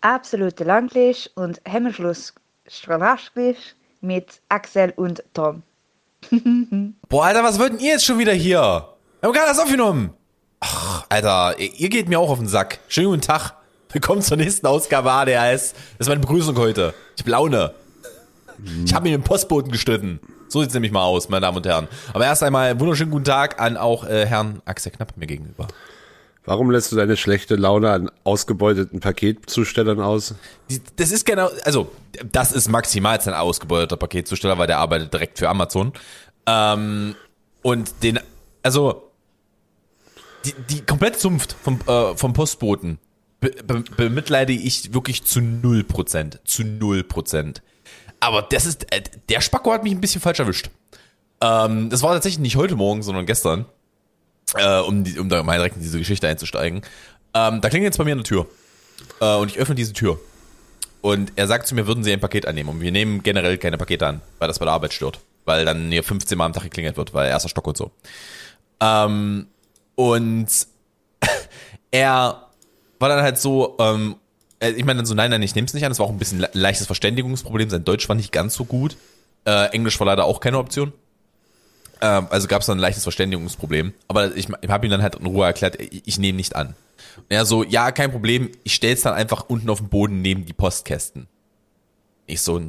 absolute Langlisch und Hemmschluss Strahlaschglisch mit Axel und Tom. Boah, Alter, was wollten ihr jetzt schon wieder hier? Wir haben gerade das aufgenommen. Ach, Alter, ihr geht mir auch auf den Sack. Schönen guten Tag. Willkommen zur nächsten Ausgabe ADHS. Das ist meine Begrüßung heute. Ich hab Laune. Ich habe mir den Postboten gestritten. So sieht's nämlich mal aus, meine Damen und Herren. Aber erst einmal wunderschönen guten Tag an auch äh, Herrn Axel Knapp mir gegenüber. Warum lässt du deine schlechte Laune an ausgebeuteten Paketzustellern aus? Das ist genau, also das ist maximal ein ausgebeuteter Paketzusteller, weil der arbeitet direkt für Amazon. Ähm, und den, also die, die komplette Zunft vom, äh, vom Postboten be, be, bemitleide ich wirklich zu null Prozent. Zu null Prozent. Aber das ist, äh, der Spacko hat mich ein bisschen falsch erwischt. Ähm, das war tatsächlich nicht heute Morgen, sondern gestern äh, um, die, um da mal direkt in diese Geschichte einzusteigen. Ähm, da klingelt jetzt bei mir eine Tür. Äh, und ich öffne diese Tür. Und er sagt zu mir, würden Sie ein Paket annehmen? Und wir nehmen generell keine Pakete an, weil das bei der Arbeit stört. Weil dann hier 15 Mal am Tag geklingelt wird, weil erster Stock und so. Ähm, und er war dann halt so, ähm, äh, ich meine dann so, nein, nein, ich nehme es nicht an. Es war auch ein bisschen leichtes Verständigungsproblem. Sein Deutsch war nicht ganz so gut. Äh, Englisch war leider auch keine Option. Ähm, also gab es dann ein leichtes Verständigungsproblem. Aber ich, ich habe ihm dann halt in Ruhe erklärt, ich, ich nehme nicht an. Und er so, ja, kein Problem, ich stell's dann einfach unten auf den Boden neben die Postkästen. Ich so,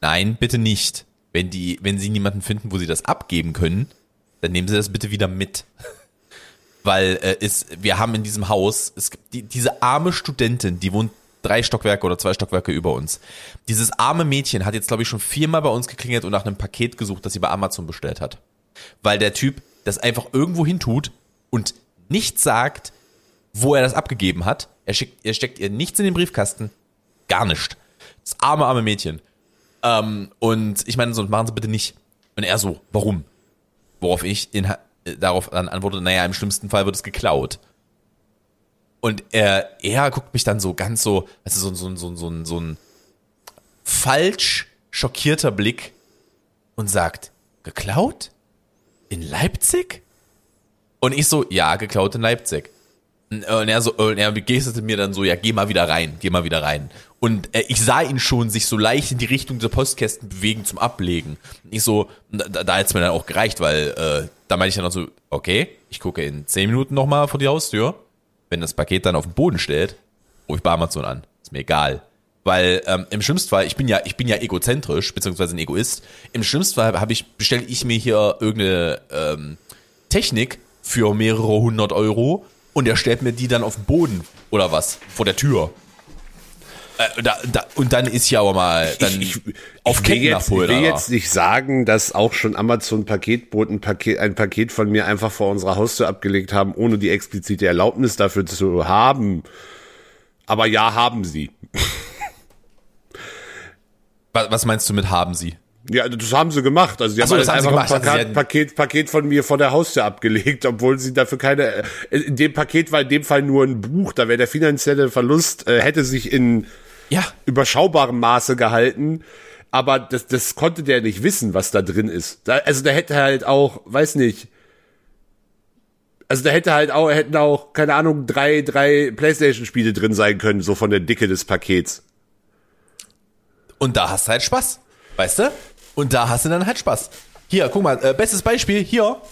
nein, bitte nicht. Wenn die, wenn sie niemanden finden, wo sie das abgeben können, dann nehmen sie das bitte wieder mit. Weil äh, ist, wir haben in diesem Haus, es gibt die, diese arme Studentin, die wohnt drei Stockwerke oder zwei Stockwerke über uns. Dieses arme Mädchen hat jetzt, glaube ich, schon viermal bei uns geklingelt und nach einem Paket gesucht, das sie bei Amazon bestellt hat. Weil der Typ das einfach irgendwo hin tut und nicht sagt, wo er das abgegeben hat. Er, schickt, er steckt ihr nichts in den Briefkasten. Gar nicht. Das arme, arme Mädchen. Ähm, und ich meine, so machen sie bitte nicht. Und er so, warum? Worauf ich in, äh, darauf dann antworte, naja, im schlimmsten Fall wird es geklaut. Und er, er guckt mich dann so ganz so, also so, so, so, so, so ein falsch schockierter Blick und sagt, geklaut? In Leipzig? Und ich so, ja, geklaut in Leipzig. Und er so, und er begeisterte mir dann so, ja, geh mal wieder rein, geh mal wieder rein. Und äh, ich sah ihn schon sich so leicht in die Richtung der Postkästen bewegen zum Ablegen. Und ich so, da, da hat's mir dann auch gereicht, weil äh, da meinte ich dann auch so, okay, ich gucke in zehn Minuten nochmal vor die Haustür wenn das Paket dann auf dem Boden steht, rufe ich bei Amazon an. Ist mir egal. Weil ähm, im schlimmsten Fall, ich bin ja, ich bin ja egozentrisch, beziehungsweise ein Egoist. Im schlimmsten Fall habe ich, bestelle ich mir hier irgendeine ähm, Technik für mehrere hundert Euro und er stellt mir die dann auf den Boden oder was vor der Tür. Äh, da, da, und dann ist ja aber mal dann ich, ich, auf ich will, jetzt, ich will jetzt nicht sagen, dass auch schon Amazon Paketboten Paket, ein Paket von mir einfach vor unserer Haustür abgelegt haben, ohne die explizite Erlaubnis dafür zu haben. Aber ja, haben sie. Was meinst du mit haben sie? Ja, das haben sie gemacht. Also die so, haben halt einfach gemacht. ein Paket, also Paket, Paket von mir vor der Haustür abgelegt, obwohl sie dafür keine. In dem Paket war in dem Fall nur ein Buch. Da wäre der finanzielle Verlust äh, hätte sich in ja. überschaubarem Maße gehalten. Aber das, das konnte der nicht wissen, was da drin ist. Da, also da hätte halt auch, weiß nicht, also da hätte halt auch, hätten auch, keine Ahnung, drei, drei Playstation-Spiele drin sein können, so von der Dicke des Pakets. Und da hast du halt Spaß. Weißt du? Und da hast du dann halt Spaß. Hier, guck mal, äh, bestes Beispiel, hier habe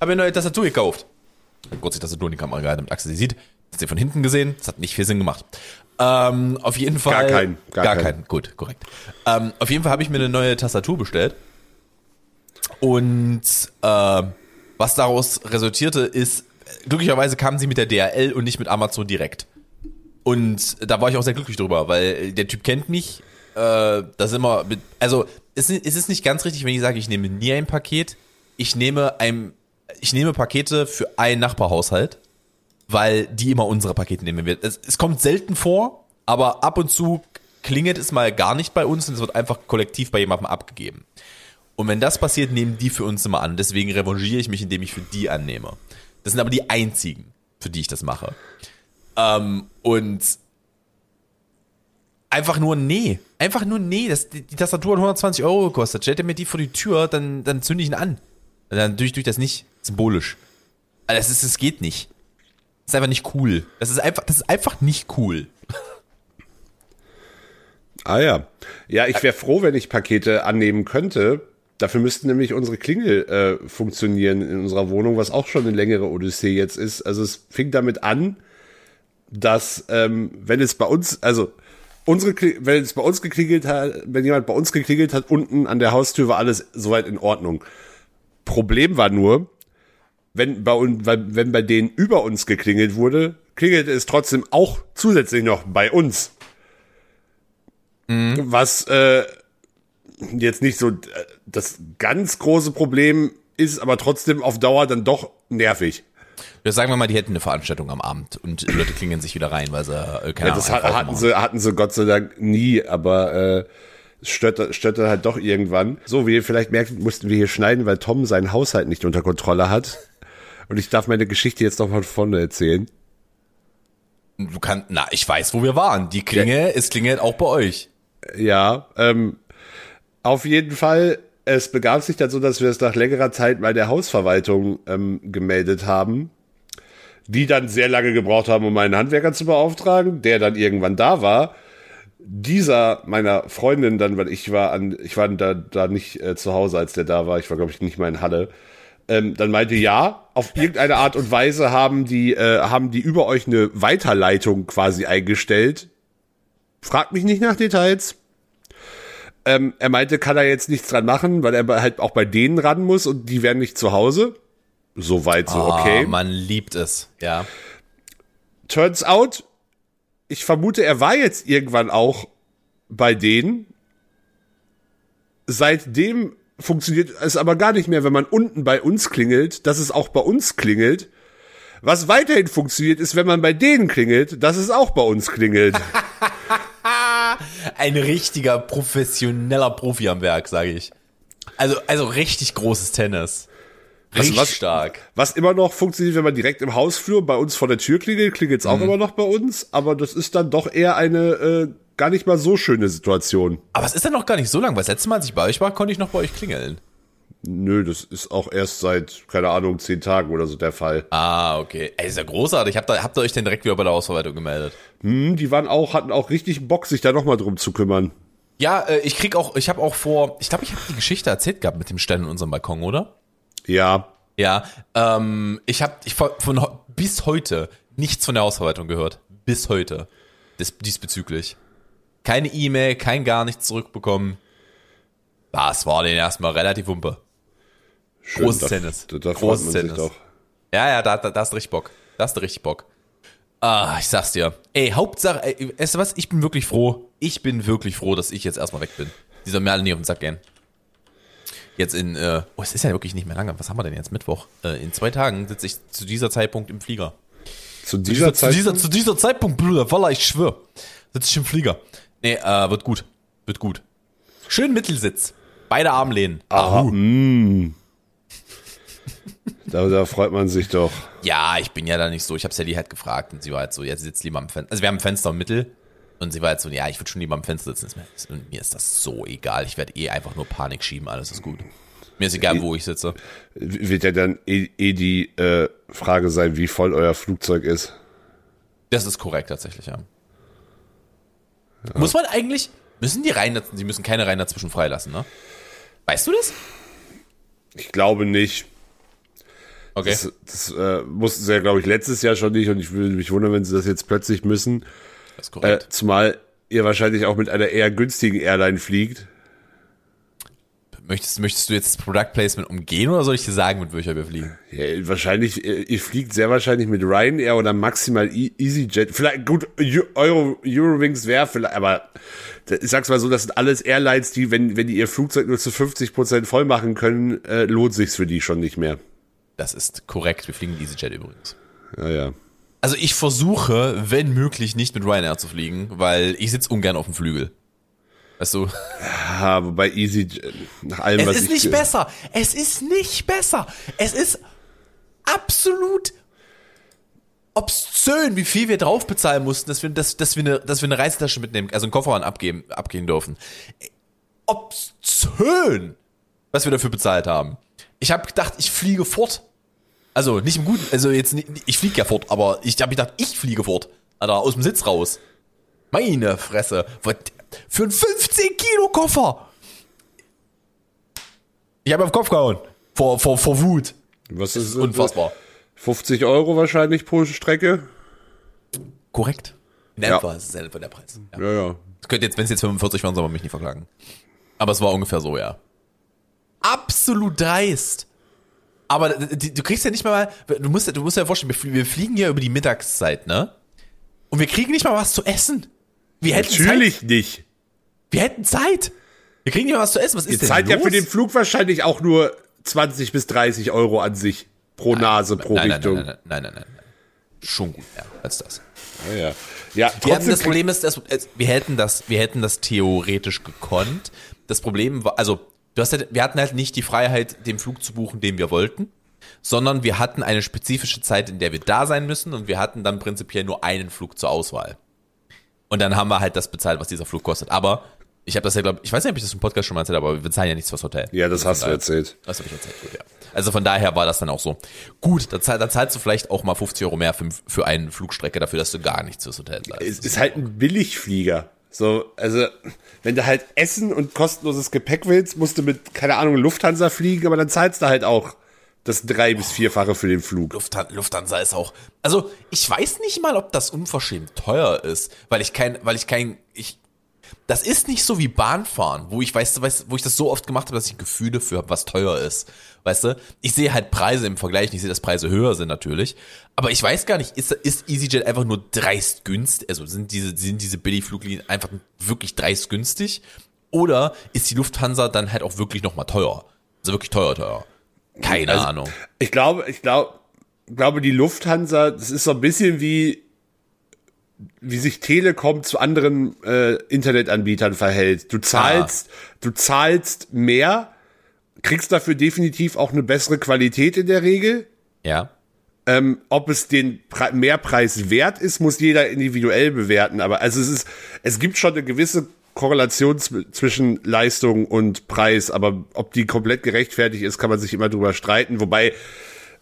ich eine neue Tastatur gekauft. Kurz die Tastatur in die Kamera gehalten, damit Axel sie sieht. Das hat sie von hinten gesehen, das hat nicht viel Sinn gemacht. Ähm, auf jeden Fall. Gar keinen. Gar, gar keinen. keinen. Gut, korrekt. Ähm, auf jeden Fall habe ich mir eine neue Tastatur bestellt. Und äh, was daraus resultierte, ist, glücklicherweise kam sie mit der DHL und nicht mit Amazon direkt. Und da war ich auch sehr glücklich drüber, weil der Typ kennt mich. Äh, da sind wir mit, also es, es ist nicht ganz richtig, wenn ich sage, ich nehme nie ein Paket. Ich nehme ein, ich nehme Pakete für einen Nachbarhaushalt weil die immer unsere Pakete nehmen. Es, es kommt selten vor, aber ab und zu klingelt es mal gar nicht bei uns und es wird einfach kollektiv bei jemandem abgegeben. Und wenn das passiert, nehmen die für uns immer an. Deswegen revanchiere ich mich, indem ich für die annehme. Das sind aber die einzigen, für die ich das mache. Ähm, und einfach nur nee. Einfach nur nee. Das, die, die Tastatur hat 120 Euro gekostet. Stellt er mir die vor die Tür, dann, dann zünde ich ihn an. Dann tue ich, das nicht symbolisch. Also das, das geht nicht ist einfach nicht cool. Das ist einfach, das ist einfach nicht cool. Ah ja. Ja, ich wäre froh, wenn ich Pakete annehmen könnte. Dafür müsste nämlich unsere Klingel äh, funktionieren in unserer Wohnung, was auch schon eine längere Odyssee jetzt ist. Also es fing damit an, dass ähm, wenn es bei uns, also unsere, wenn es bei uns geklingelt hat, wenn jemand bei uns geklingelt hat, unten an der Haustür war alles soweit in Ordnung. Problem war nur, wenn bei uns, wenn bei denen über uns geklingelt wurde, klingelte es trotzdem auch zusätzlich noch bei uns. Mhm. Was äh, jetzt nicht so äh, das ganz große Problem ist, aber trotzdem auf Dauer dann doch nervig. Ja, sagen wir mal, die hätten eine Veranstaltung am Abend und Leute klingen sich wieder rein, weil sie äh, keine ja, das Ahnung, hatten sie hatten sie Gott sei Dank nie, aber äh, stört, stört halt doch irgendwann. So, wie ihr vielleicht merkt, mussten wir hier schneiden, weil Tom seinen Haushalt nicht unter Kontrolle hat. Und ich darf meine Geschichte jetzt noch von vorne erzählen. Du kannst, na, ich weiß, wo wir waren. Die Klinge, ja. es klingelt auch bei euch. Ja, ähm, auf jeden Fall. Es begab sich dann so, dass wir es nach längerer Zeit bei der Hausverwaltung ähm, gemeldet haben, die dann sehr lange gebraucht haben, um einen Handwerker zu beauftragen, der dann irgendwann da war. Dieser meiner Freundin dann, weil ich war an, ich war da, da nicht äh, zu Hause, als der da war. Ich war glaube ich nicht mal in Halle ähm, dann meinte ja, auf irgendeine Art und Weise haben die, äh, haben die über euch eine Weiterleitung quasi eingestellt. Fragt mich nicht nach Details. Ähm, er meinte, kann er jetzt nichts dran machen, weil er halt auch bei denen ran muss und die wären nicht zu Hause. Soweit so, ah, okay. Oh, man liebt es, ja. Turns out, ich vermute, er war jetzt irgendwann auch bei denen. Seitdem funktioniert es aber gar nicht mehr, wenn man unten bei uns klingelt, dass es auch bei uns klingelt. Was weiterhin funktioniert, ist, wenn man bei denen klingelt, dass es auch bei uns klingelt. Ein richtiger professioneller Profi am Werk, sage ich. Also, also richtig großes Tennis. Richtig was, stark. Was immer noch funktioniert, wenn man direkt im Hausflur bei uns vor der Tür klingelt, klingelt es auch mhm. immer noch bei uns, aber das ist dann doch eher eine äh, gar nicht mal so schöne Situation. Aber es ist dann noch gar nicht so lang, weil das letzte Mal, als ich bei euch war, konnte ich noch bei euch klingeln. Nö, das ist auch erst seit, keine Ahnung, zehn Tagen oder so der Fall. Ah, okay. Ey, ist ja großartig. Habt ihr, habt ihr euch denn direkt wieder bei der Hausverwaltung gemeldet? Hm, die waren auch, hatten auch richtig Bock, sich da nochmal drum zu kümmern. Ja, äh, ich krieg auch, ich habe auch vor, ich glaube, ich habe die Geschichte erzählt gehabt mit dem Stellen in unserem Balkon, oder? Ja. Ja, ähm, ich habe ich von, von bis heute nichts von der Hausverwaltung gehört. Bis heute. Des, diesbezüglich. Keine E-Mail, kein gar nichts zurückbekommen. Das war den erstmal relativ wumpe. Schön, Großes da, Tennis. Da, da Großes Tennis. Ja, ja, da, da, da hast du richtig Bock. Da hast du richtig Bock. Ah, ich sag's dir. Ey, Hauptsache, ey, weißt du was? Ich bin wirklich froh. Ich bin wirklich froh, dass ich jetzt erstmal weg bin. Dieser soll mir alle nicht auf den Sack gehen. Jetzt in, äh, oh, es ist ja wirklich nicht mehr lange. Was haben wir denn jetzt? Mittwoch. Äh, in zwei Tagen sitze ich zu dieser Zeitpunkt im Flieger. Zu dieser, Zeit? Zu dieser, zu dieser Zeitpunkt, Bruder, Walla, ich schwör. Sitze ich im Flieger. Nee, äh, wird gut. Wird gut. Schön Mittelsitz. Beide Armlehnen. Aha. Mm. da, da freut man sich doch. Ja, ich bin ja da nicht so. Ich habe Sally halt gefragt und sie war halt so, ja, sie sitzt lieber am Fenster. Also wir haben ein Fenster im Mittel und sie war halt so, ja, ich würde schon lieber am Fenster sitzen. Und mir ist das so egal. Ich werde eh einfach nur Panik schieben, alles ist gut. Mir ist egal, wo ich sitze. Wird ja dann eh, eh die äh, Frage sein, wie voll euer Flugzeug ist. Das ist korrekt tatsächlich, ja. Ja. Muss man eigentlich, müssen die Reihen, sie müssen keine Reihen dazwischen freilassen, ne? Weißt du das? Ich glaube nicht. Okay. Das, das äh, mussten sie ja, glaube ich, letztes Jahr schon nicht und ich würde mich wundern, wenn sie das jetzt plötzlich müssen. Das ist korrekt. Äh, zumal ihr wahrscheinlich auch mit einer eher günstigen Airline fliegt. Möchtest, möchtest du jetzt das Product Placement umgehen oder soll ich dir sagen, mit welcher wir fliegen? Ja, wahrscheinlich, ihr fliegt sehr wahrscheinlich mit Ryanair oder maximal e EasyJet. Vielleicht, gut, Euro, Eurowings wäre vielleicht, aber ich sag's mal so, das sind alles Airlines, die, wenn, wenn die ihr Flugzeug nur zu 50 Prozent voll machen können, äh, lohnt sich's für die schon nicht mehr. Das ist korrekt. Wir fliegen EasyJet übrigens. Ja, ja. Also ich versuche, wenn möglich, nicht mit Ryanair zu fliegen, weil ich sitze ungern auf dem Flügel. Weißt du? Ja, wobei Easy, nach allem, es was ist nicht besser. Es ist nicht besser. Es ist absolut obszön, wie viel wir drauf bezahlen mussten, dass wir, dass, dass wir, eine, dass wir eine Reisetasche mitnehmen, also einen Kofferraum abgeben, abgehen dürfen. Obszön, was wir dafür bezahlt haben. Ich habe gedacht, ich fliege fort. Also nicht im Guten, also jetzt nicht, ich fliege ja fort, aber ich habe gedacht, ich fliege fort. Alter, aus dem Sitz raus. Meine Fresse. Für einen 15 Kilo Koffer. Ich habe auf den Kopf gehauen. Vor, vor, vor Wut. Was ist unfassbar? 50 Euro wahrscheinlich pro Strecke. Korrekt. In Ja. etwa ist es etwa der Preis. Ja. Ja, ja. Könnte jetzt, wenn es jetzt 45 waren, soll man mich nicht verklagen. Aber es war ungefähr so, ja. Absolut dreist. Aber du kriegst ja nicht mal, du musst, ja- du musst dir ja vorstellen, wir fliegen ja über die Mittagszeit, ne? Und wir kriegen nicht mal was zu essen. Wir hätten Zeit. Natürlich nicht. Wir hätten Zeit. Wir kriegen mal was zu essen. Was ist Ihr denn zahlt los? ja für den Flug wahrscheinlich auch nur 20 bis 30 Euro an sich pro Nase, pro nein, nein, Richtung. nein, nein, nein, nein, nein, nein. Schon gut, ja, als das. Ja, ja. ja trotzdem das Problem ist, dass, es- wir hätten das, wir hätten das theoretisch gekonnt. Das Problem war, also, du hast halt, wir hatten halt nicht die Freiheit, den Flug zu buchen, den wir wollten, sondern wir hatten eine spezifische Zeit, in der wir da sein müssen und wir hatten dann prinzipiell nur einen Flug zur Auswahl. Und dann haben wir halt das bezahlt, was dieser Flug kostet. Aber ich habe das ja, glaube ich, weiß nicht, ob ich das im Podcast schon mal erzählt habe, aber wir bezahlen ja nichts fürs Hotel. Ja, das Also hast du erzählt. Das habe ich erzählt, gut, ja. Also von daher war das dann auch so. Gut, da, da zahlst du vielleicht auch mal 50 Euro mehr für, für eine Flugstrecke dafür, dass du gar nichts fürs Hotel zahlst. Es ist halt ein Billigflieger. So, also, wenn du halt Essen und kostenloses Gepäck willst, musst du mit, keine Ahnung, Lufthansa fliegen, aber dann zahlst du halt auch das drei- bis vierfache für den Flug. Lufthansa, Lufthansa ist auch. Also ich weiß nicht mal, ob das unverschämt teuer ist, weil ich kein, weil ich kein, ich. Das ist nicht so wie Bahnfahren, wo ich weiß, weiß wo ich das so oft gemacht habe, dass ich ein Gefühl dafür habe, was teuer ist. Weißt du? Ich sehe halt Preise im Vergleich, ich sehe, dass Preise höher sind natürlich. Aber ich weiß gar nicht, ist, ist EasyJet einfach nur dreist günstig? Also sind diese, sind diese Billigfluglinien einfach wirklich dreist günstig? Oder ist die Lufthansa dann halt auch wirklich nochmal teuer? Also wirklich teuer, teuer. Keine Also, Ahnung. Ich glaube, ich glaube, glaube die Lufthansa, das ist so ein bisschen wie wie sich Telekom zu anderen äh, Internetanbietern verhält. Du zahlst, du zahlst mehr, kriegst dafür definitiv auch eine bessere Qualität in der Regel. Ja. Ähm, ob es den Pre Mehrpreis wert ist, muss jeder individuell bewerten. Aber also es ist, es gibt schon eine gewisse Korrelation zw- zwischen Leistung und Preis. Aber ob die komplett gerechtfertigt ist, kann man sich immer drüber streiten. Wobei,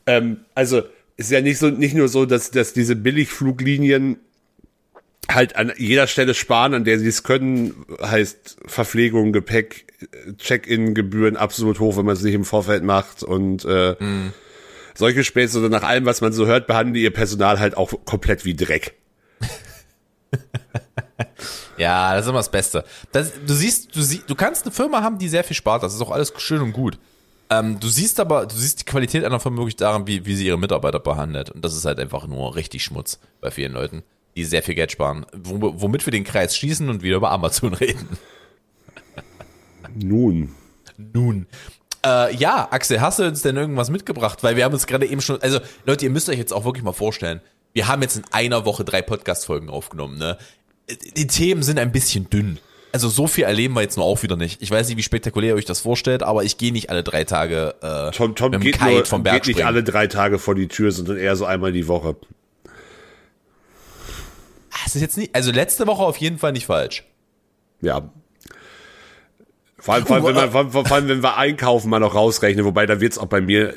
ähm, also ist ja nicht so, nicht nur so, dass, dass diese Billigfluglinien halt an jeder Stelle sparen, an der sie es können, heißt Verpflegung, Gepäck, Check-in-Gebühren absolut hoch, wenn man es nicht im Vorfeld macht und äh, solche Späße, oder nach allem, was man so hört, behandeln die ihr Personal halt auch komplett wie Dreck. Ja, das ist immer das Beste. Das, du siehst, du siehst, du kannst eine Firma haben, die sehr viel spart. Das ist auch alles schön und gut. Ähm, du siehst aber, du siehst die Qualität einer Firma wirklich daran, wie, wie sie ihre Mitarbeiter behandelt. Und das ist halt einfach nur richtig Schmutz bei vielen Leuten, die sehr viel Geld sparen. Wo, womit wir den Kreis schließen und wieder über Amazon reden. Nun. Nun. Äh, ja, Axel, hast du uns denn irgendwas mitgebracht? Weil wir haben uns gerade eben schon, also Leute, ihr müsst euch jetzt auch wirklich mal vorstellen, wir haben jetzt in einer Woche drei Podcast-Folgen aufgenommen, ne? Die Themen sind ein bisschen dünn. Also so viel erleben wir jetzt nur auch wieder nicht. Ich weiß nicht, wie spektakulär ihr euch das vorstellt, aber ich gehe nicht alle drei Tage äh, Tom, Tom mit dem geht, Kite nur, vom Berg geht nicht springen. alle drei Tage vor die Tür, sondern eher so einmal die Woche. Das ist jetzt nicht, also letzte Woche auf jeden Fall nicht falsch. Ja. Vor allem, vor allem, wenn, man, vor, allem- vor allem, wenn wir einkaufen, mal noch rausrechnen, wobei da wird's auch bei mir,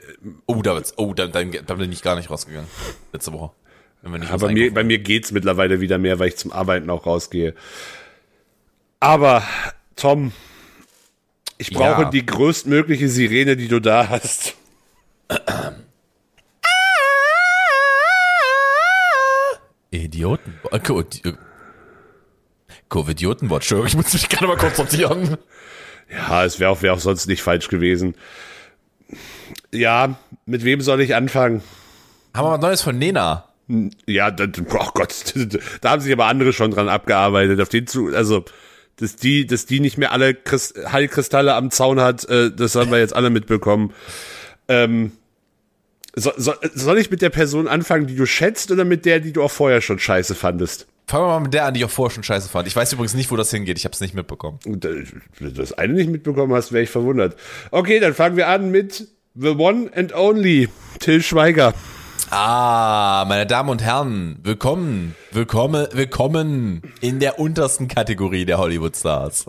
Oh, da wird's, oh, dann, dann, dann bin ich gar nicht rausgegangen. Letzte Woche. Aber mir, bei mir geht's mittlerweile wieder mehr, weil ich zum Arbeiten auch rausgehe. Aber, Tom, ich brauche Ja. die größtmögliche Sirene, die du da hast. Idioten. äh, äh, Covid-Idiotenwort. Entschuldigung, ich muss mich gerade mal kurz sortieren. Ja, es wäre auch, wär auch sonst nicht falsch gewesen. Ja, mit wem soll ich anfangen? Haben wir was Neues von Nena? Ja, da, oh Gott, da haben sich aber andere schon dran abgearbeitet. Auf den zu, also, dass die, dass die nicht mehr alle Christ, Heilkristalle am Zaun hat, äh, das haben wir jetzt alle mitbekommen. Ähm, so, so, soll ich mit der Person anfangen, die du schätzt, oder mit der, die du auch vorher schon scheiße fandest? Fangen wir mal mit der an, die ich auch vorher schon scheiße fand. Ich weiß übrigens nicht, wo das hingeht. Ich habe es nicht mitbekommen. Äh, Wenn du das eine nicht mitbekommen hast, wäre ich verwundert. Okay, dann fangen wir an mit The One and Only, Till Schweiger. Ah, meine Damen und Herren, willkommen, willkommen, willkommen in der untersten Kategorie der Hollywood-Stars.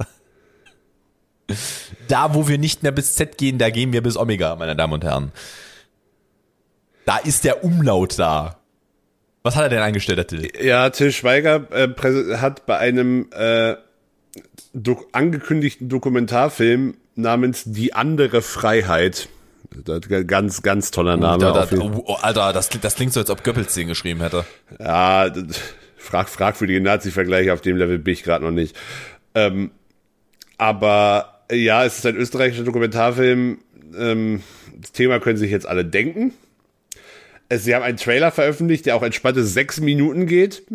Da, wo wir nicht mehr bis Z gehen, da gehen wir bis Omega, meine Damen und Herren. Da ist der Umlaut da. Was hat er denn angestellt, der Till? Ja, Till Schweiger äh, hat bei einem äh, do angekündigten Dokumentarfilm namens Die andere Freiheit. Ganz, ganz toller Name. Da, da, oh, Alter, das, das klingt so, als ob Goebbels den geschrieben hätte. Ja, frag, fragwürdige Nazi-Vergleiche auf dem Level bin ich gerade noch nicht. Ähm, aber ja, es ist ein österreichischer Dokumentarfilm. Ähm, das Thema können sich jetzt alle denken. Sie haben einen Trailer veröffentlicht, der auch entspannte sechs Minuten geht.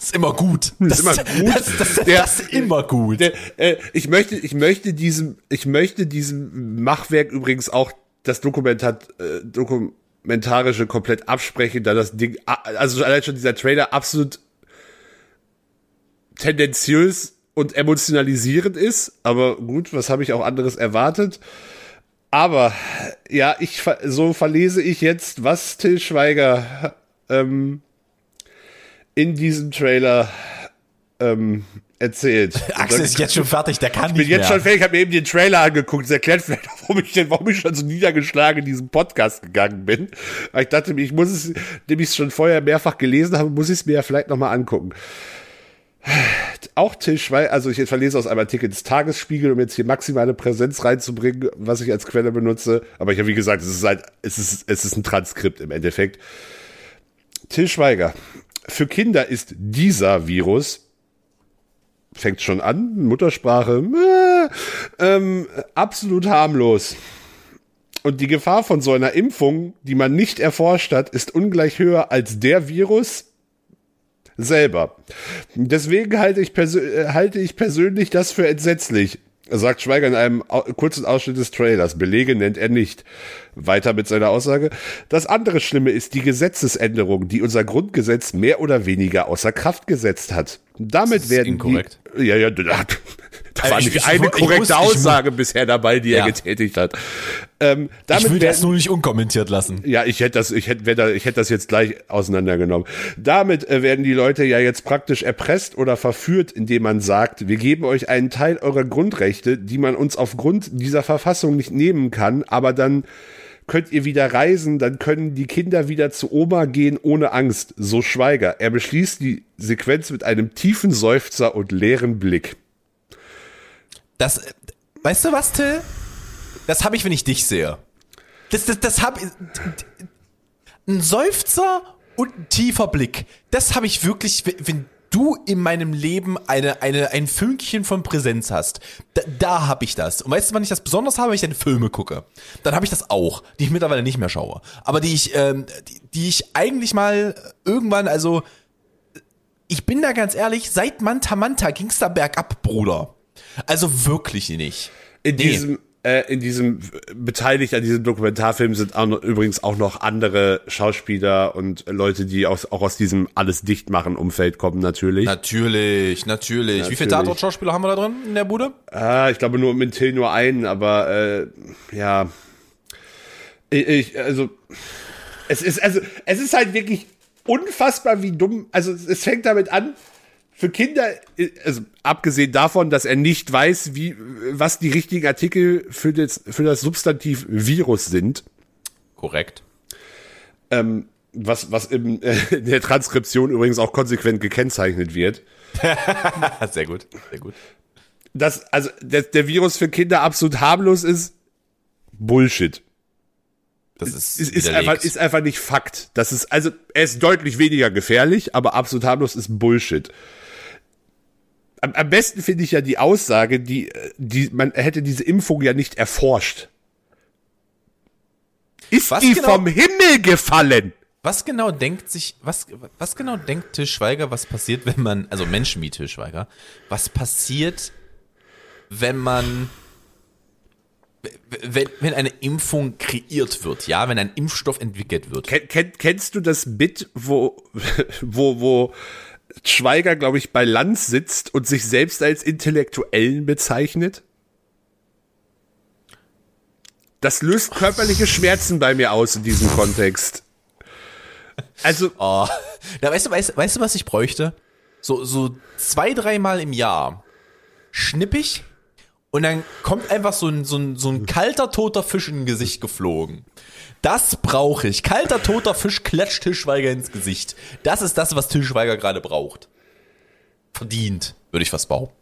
Ist immer gut. Das, ist immer gut. Das, das, das, der, das ist immer gut. Der, äh, ich möchte, ich möchte diesem, ich möchte diesem Machwerk übrigens auch das Dokumentat, äh, dokumentarische komplett absprechen, da das Ding, also allein schon dieser Trailer absolut tendenziös und emotionalisierend ist. Aber gut, was habe ich auch anderes erwartet? Aber ja, ich so verlese ich jetzt, was Till Schweiger ähm, in diesem Trailer ähm, erzählt. Axel ist jetzt schon fertig, der kann ich nicht bin jetzt schon fertig, ich habe mir eben den Trailer angeguckt. Das erklärt vielleicht, warum ich, warum ich schon so niedergeschlagen in diesen Podcast gegangen bin. Weil ich dachte mir, ich muss es, indem ich es schon vorher mehrfach gelesen habe, muss ich es mir ja vielleicht nochmal angucken auch Till Schweiger, also ich verlese aus einem Artikel des Tagesspiegel, um jetzt hier maximale Präsenz reinzubringen, was ich als Quelle benutze. Aber ich habe wie gesagt, es ist halt, es ist, es ist ein Transkript im Endeffekt. Till Schweiger. Für Kinder ist dieser Virus, fängt schon an, Muttersprache, äh, ähm, absolut harmlos. Und die Gefahr von so einer Impfung, die man nicht erforscht hat, ist ungleich höher als der Virus, selber. Deswegen halte ich, äh, halte ich persönlich das für entsetzlich sagt Schweiger in einem kurzen Ausschnitt des Trailers. Belege nennt er nicht. Weiter mit seiner Aussage. Das andere Schlimme ist die Gesetzesänderung, die unser Grundgesetz mehr oder weniger außer Kraft gesetzt hat. Damit werden inkorrekt. Die, ja, ja, da war nicht eine korrekte muss, Aussage bisher dabei, die ja. er getätigt hat. Ähm, damit ich will werden, das nur nicht unkommentiert lassen. Ja, ich hätte das, ich hätte, da, ich hätte das jetzt gleich auseinandergenommen. Damit äh, werden die Leute ja jetzt praktisch erpresst oder verführt, indem man sagt, wir geben euch einen Teil eurer Grundrechte, die man uns aufgrund dieser Verfassung nicht nehmen kann, aber dann könnt ihr wieder reisen, dann können die Kinder wieder zu Oma gehen ohne Angst. So Schweiger. Er beschließt die Sequenz mit einem tiefen Seufzer und leeren Blick. Das, weißt du was, Till? Das habe ich, wenn ich dich sehe. Das, das, das hab ein Seufzer und ein tiefer Blick. Das habe ich wirklich, wenn du in meinem Leben eine, eine, ein Fünkchen von Präsenz hast. Da, da habe ich das. Und weißt du, wann ich das besonders habe, wenn ich deine Filme gucke? Dann habe ich das auch, die ich mittlerweile nicht mehr schaue. Aber die ich, ähm, die, die ich eigentlich mal irgendwann, also ich bin da ganz ehrlich, seit Manta Manta ging's da bergab, Bruder. Also wirklich nicht. In nee. diesem, äh, in diesem beteiligt an diesem Dokumentarfilm sind auch noch, übrigens auch noch andere Schauspieler und Leute, die aus, auch aus diesem alles dicht machen Umfeld kommen natürlich. Natürlich, natürlich. natürlich. Wie viele Tatort-Schauspieler haben wir da drin in der Bude? Ah, ich glaube nur mit Till nur einen, aber äh, ja, ich, ich also es ist also es ist halt wirklich unfassbar wie dumm. Also es fängt damit an, für Kinder, also abgesehen davon, dass er nicht weiß, wie, was die richtigen Artikel für das, für das Substantiv Virus sind. Korrekt. Ähm, was, was im, äh, in der Transkription übrigens auch konsequent gekennzeichnet wird. sehr gut, sehr gut. Dass, also, der, der Virus für Kinder absolut harmlos ist, Bullshit. Das ist, ist, ist, einfach, ist einfach nicht Fakt. Das ist, also, er ist deutlich weniger gefährlich, aber absolut harmlos ist Bullshit am, am besten finde ich ja die Aussage, die, die, man hätte diese Impfung ja nicht erforscht. Ist was die genau, vom Himmel gefallen? Was genau denkt sich, was, was genau denkt Til Schweiger, was passiert, wenn man, also Menschen wie Til Schweiger, was passiert, wenn man, wenn, wenn eine Impfung kreiert wird, ja, wenn ein Impfstoff entwickelt wird. Ken, kenn, kennst du das Bit, wo, wo, wo, Schweiger, glaube ich, bei Lanz sitzt und sich selbst als Intellektuellen bezeichnet? Das löst körperliche Schmerzen bei mir aus in diesem Kontext. Also. Oh. Na, weißt du, weißt, weißt du, was ich bräuchte? So, so zwei, dreimal im Jahr schnippig und dann kommt einfach so ein, so ein, so ein kalter, toter Fisch in Gesicht geflogen. Das brauche ich. Kalter, toter Fisch klatscht Tischweiger ins Gesicht. Das ist das, was Tischweiger gerade braucht. Verdient, würde ich fast behaupten.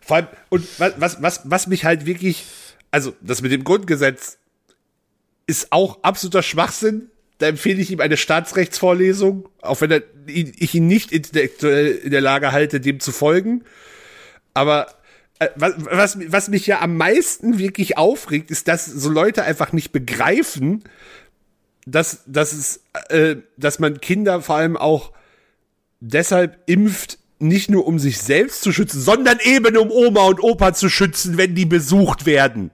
Vor allem, und was, was, was, was mich halt wirklich, also das mit dem Grundgesetz ist auch absoluter Schwachsinn. Da empfehle ich ihm eine Staatsrechtsvorlesung, auch wenn er, ich ihn nicht intellektuell in der Lage halte, dem zu folgen. Aber was, was, was mich ja am meisten wirklich aufregt, ist, dass so Leute einfach nicht begreifen, dass, dass, es, äh, dass man Kinder vor allem auch deshalb impft, nicht nur um sich selbst zu schützen, sondern eben um Oma und Opa zu schützen, wenn die besucht werden.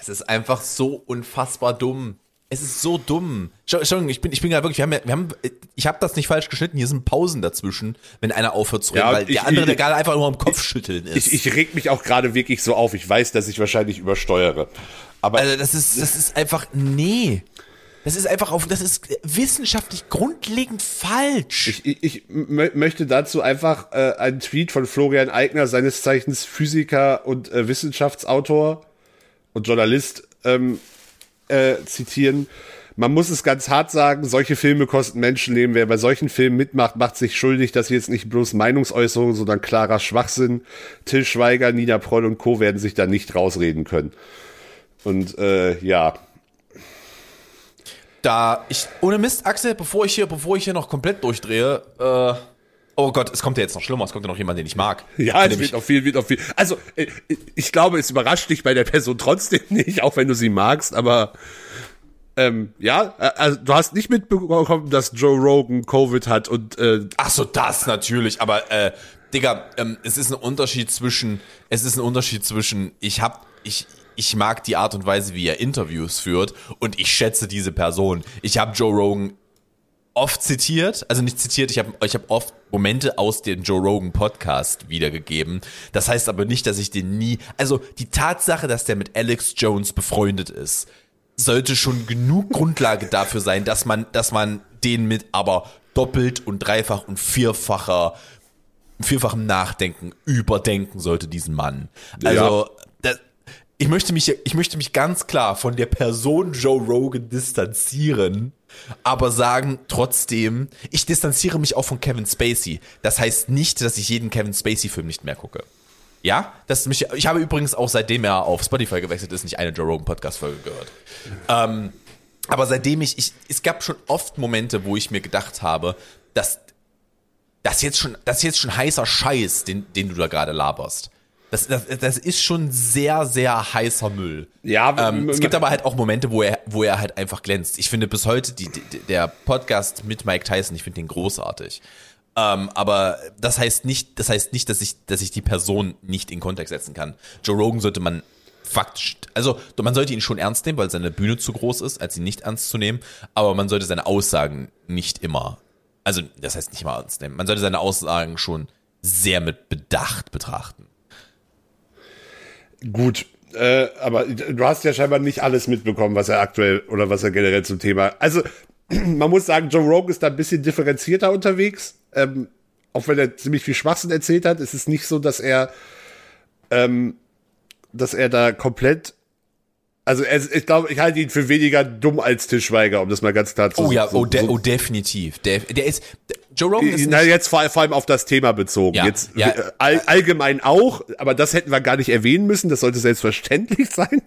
Es ist einfach so unfassbar dumm. Es ist so dumm. Entschuldigung, ich bin, ich bin gerade wirklich, wir haben, wir haben, ich habe das nicht falsch geschnitten. Hier sind Pausen dazwischen, wenn einer aufhört zu reden, ja, weil ich, der andere, der gerade einfach nur am Kopf schütteln ist. Ich, ich reg mich auch gerade wirklich so auf. Ich weiß, dass ich wahrscheinlich übersteuere. Aber also das ist, das ist einfach, nee. Das ist einfach auf, das ist wissenschaftlich grundlegend falsch. Ich, ich, ich möchte dazu einfach äh, einen Tweet von Florian Eigner, seines Zeichens Physiker und äh, Wissenschaftsautor und Journalist, ähm, äh, zitieren. Man muss es ganz hart sagen, solche Filme kosten Menschenleben. Wer bei solchen Filmen mitmacht, macht sich schuldig, dass jetzt nicht bloß Meinungsäußerung, sondern klarer Schwachsinn. Till Schweiger, Nina Proll und Co. werden sich da nicht rausreden können. Und äh, ja. Da ich, ohne Mist, Axel, bevor ich hier, bevor ich hier noch komplett durchdrehe, äh, Oh Gott, es kommt ja jetzt noch schlimmer, es kommt ja noch jemand, den ich mag. Ja, es wird noch viel, wird noch viel. Also, äh, ich glaube, es überrascht dich bei der Person trotzdem nicht, auch wenn du sie magst, aber ähm, ja, äh, also du hast nicht mitbekommen, dass Joe Rogan Covid hat und äh, Ach so, das natürlich, aber äh, Digga, ähm, es ist ein Unterschied zwischen, es ist ein Unterschied zwischen, ich hab, ich, ich mag die Art und Weise, wie er Interviews führt und ich schätze diese Person. Ich habe Joe Rogan oft zitiert, also nicht zitiert, ich habe ich hab oft Momente aus dem Joe Rogan Podcast wiedergegeben. Das heißt aber nicht, dass ich den nie, also die Tatsache, dass der mit Alex Jones befreundet ist, sollte schon genug Grundlage dafür sein, dass man, dass man den mit aber doppelt und dreifach und vierfacher, vierfachem Nachdenken überdenken sollte, diesen Mann. Also, ja ich möchte mich, ich möchte mich ganz klar von der Person Joe Rogan distanzieren, aber sagen trotzdem, ich distanziere mich auch von Kevin Spacey. Das heißt nicht, dass ich jeden Kevin Spacey Film nicht mehr gucke. Ja, das mich, ich habe übrigens auch seitdem er auf Spotify gewechselt ist, nicht eine Joe Rogan Podcast Folge gehört. Ähm, aber seitdem ich, ich, es gab schon oft Momente, wo ich mir gedacht habe, dass das jetzt schon, das jetzt schon heißer Scheiß, den, den du da gerade laberst. Das, das, das ist schon sehr, sehr heißer Müll. Ja, ähm, es gibt aber halt auch Momente, wo er, wo er halt einfach glänzt. Ich finde bis heute die, die, der Podcast mit Mike Tyson, ich finde den großartig. Ähm, aber das heißt nicht, das heißt nicht, dass ich, dass ich die Person nicht in Kontext setzen kann. Joe Rogan sollte man faktisch, also man sollte ihn schon ernst nehmen, weil seine Bühne zu groß ist, als ihn nicht ernst zu nehmen. Aber man sollte seine Aussagen nicht immer, also das heißt nicht immer ernst nehmen. Man sollte seine Aussagen schon sehr mit Bedacht betrachten. Gut, äh, aber du hast ja scheinbar nicht alles mitbekommen, was er aktuell oder was er generell zum Thema. Also, man muss sagen, Joe Rogan ist da ein bisschen differenzierter unterwegs. Ähm, auch wenn er ziemlich viel Schwachsinn erzählt hat, ist es nicht so, dass er, ähm, dass er da komplett also es, ich glaube, ich halte ihn für weniger dumm als Tischweiger, um das mal ganz klar zu sagen. Oh ja, so, oh, de so. oh, definitiv. Der, der ist Joe Rogan ist Na, jetzt vor, vor allem auf das Thema bezogen. Ja, jetzt ja. Äh, all, allgemein auch, aber das hätten wir gar nicht erwähnen müssen, das sollte selbstverständlich sein.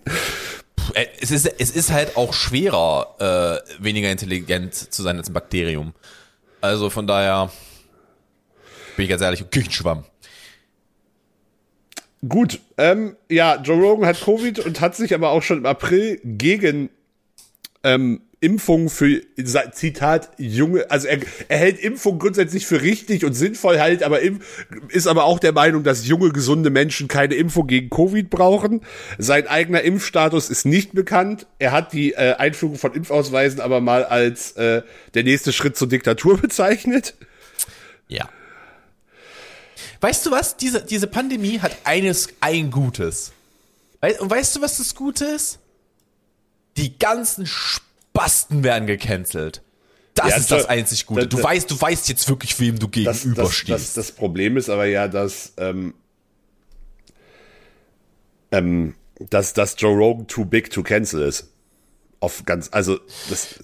Äh, es ist, es ist halt auch schwerer, äh, weniger intelligent zu sein als ein Bakterium. Also von daher bin ich ganz ehrlich, Küchenschwamm. Gut, ähm, ja, Joe Rogan hat Covid und hat sich aber auch schon im April gegen ähm, Impfung für, Zitat, junge, also er, er hält Impfung grundsätzlich für richtig und sinnvoll halt, aber ist aber auch der Meinung, dass junge, gesunde Menschen keine Impfung gegen Covid brauchen. Sein eigener Impfstatus ist nicht bekannt. Er hat die äh, Einführung von Impfausweisen aber mal als äh, der nächste Schritt zur Diktatur bezeichnet. Ja. Weißt du was? Diese, diese Pandemie hat eines, ein Gutes. Und weißt du, was das Gute ist? Die ganzen Spasten werden gecancelt. Das ja, ist das, das einzig Gute. du das, weißt, du weißt jetzt wirklich, wem du gegenüberstehst. Das, das, Problem ist aber ja, dass, ähm, ähm, dass, dass Joe Rogan too big to cancel ist. auf ganz, also das.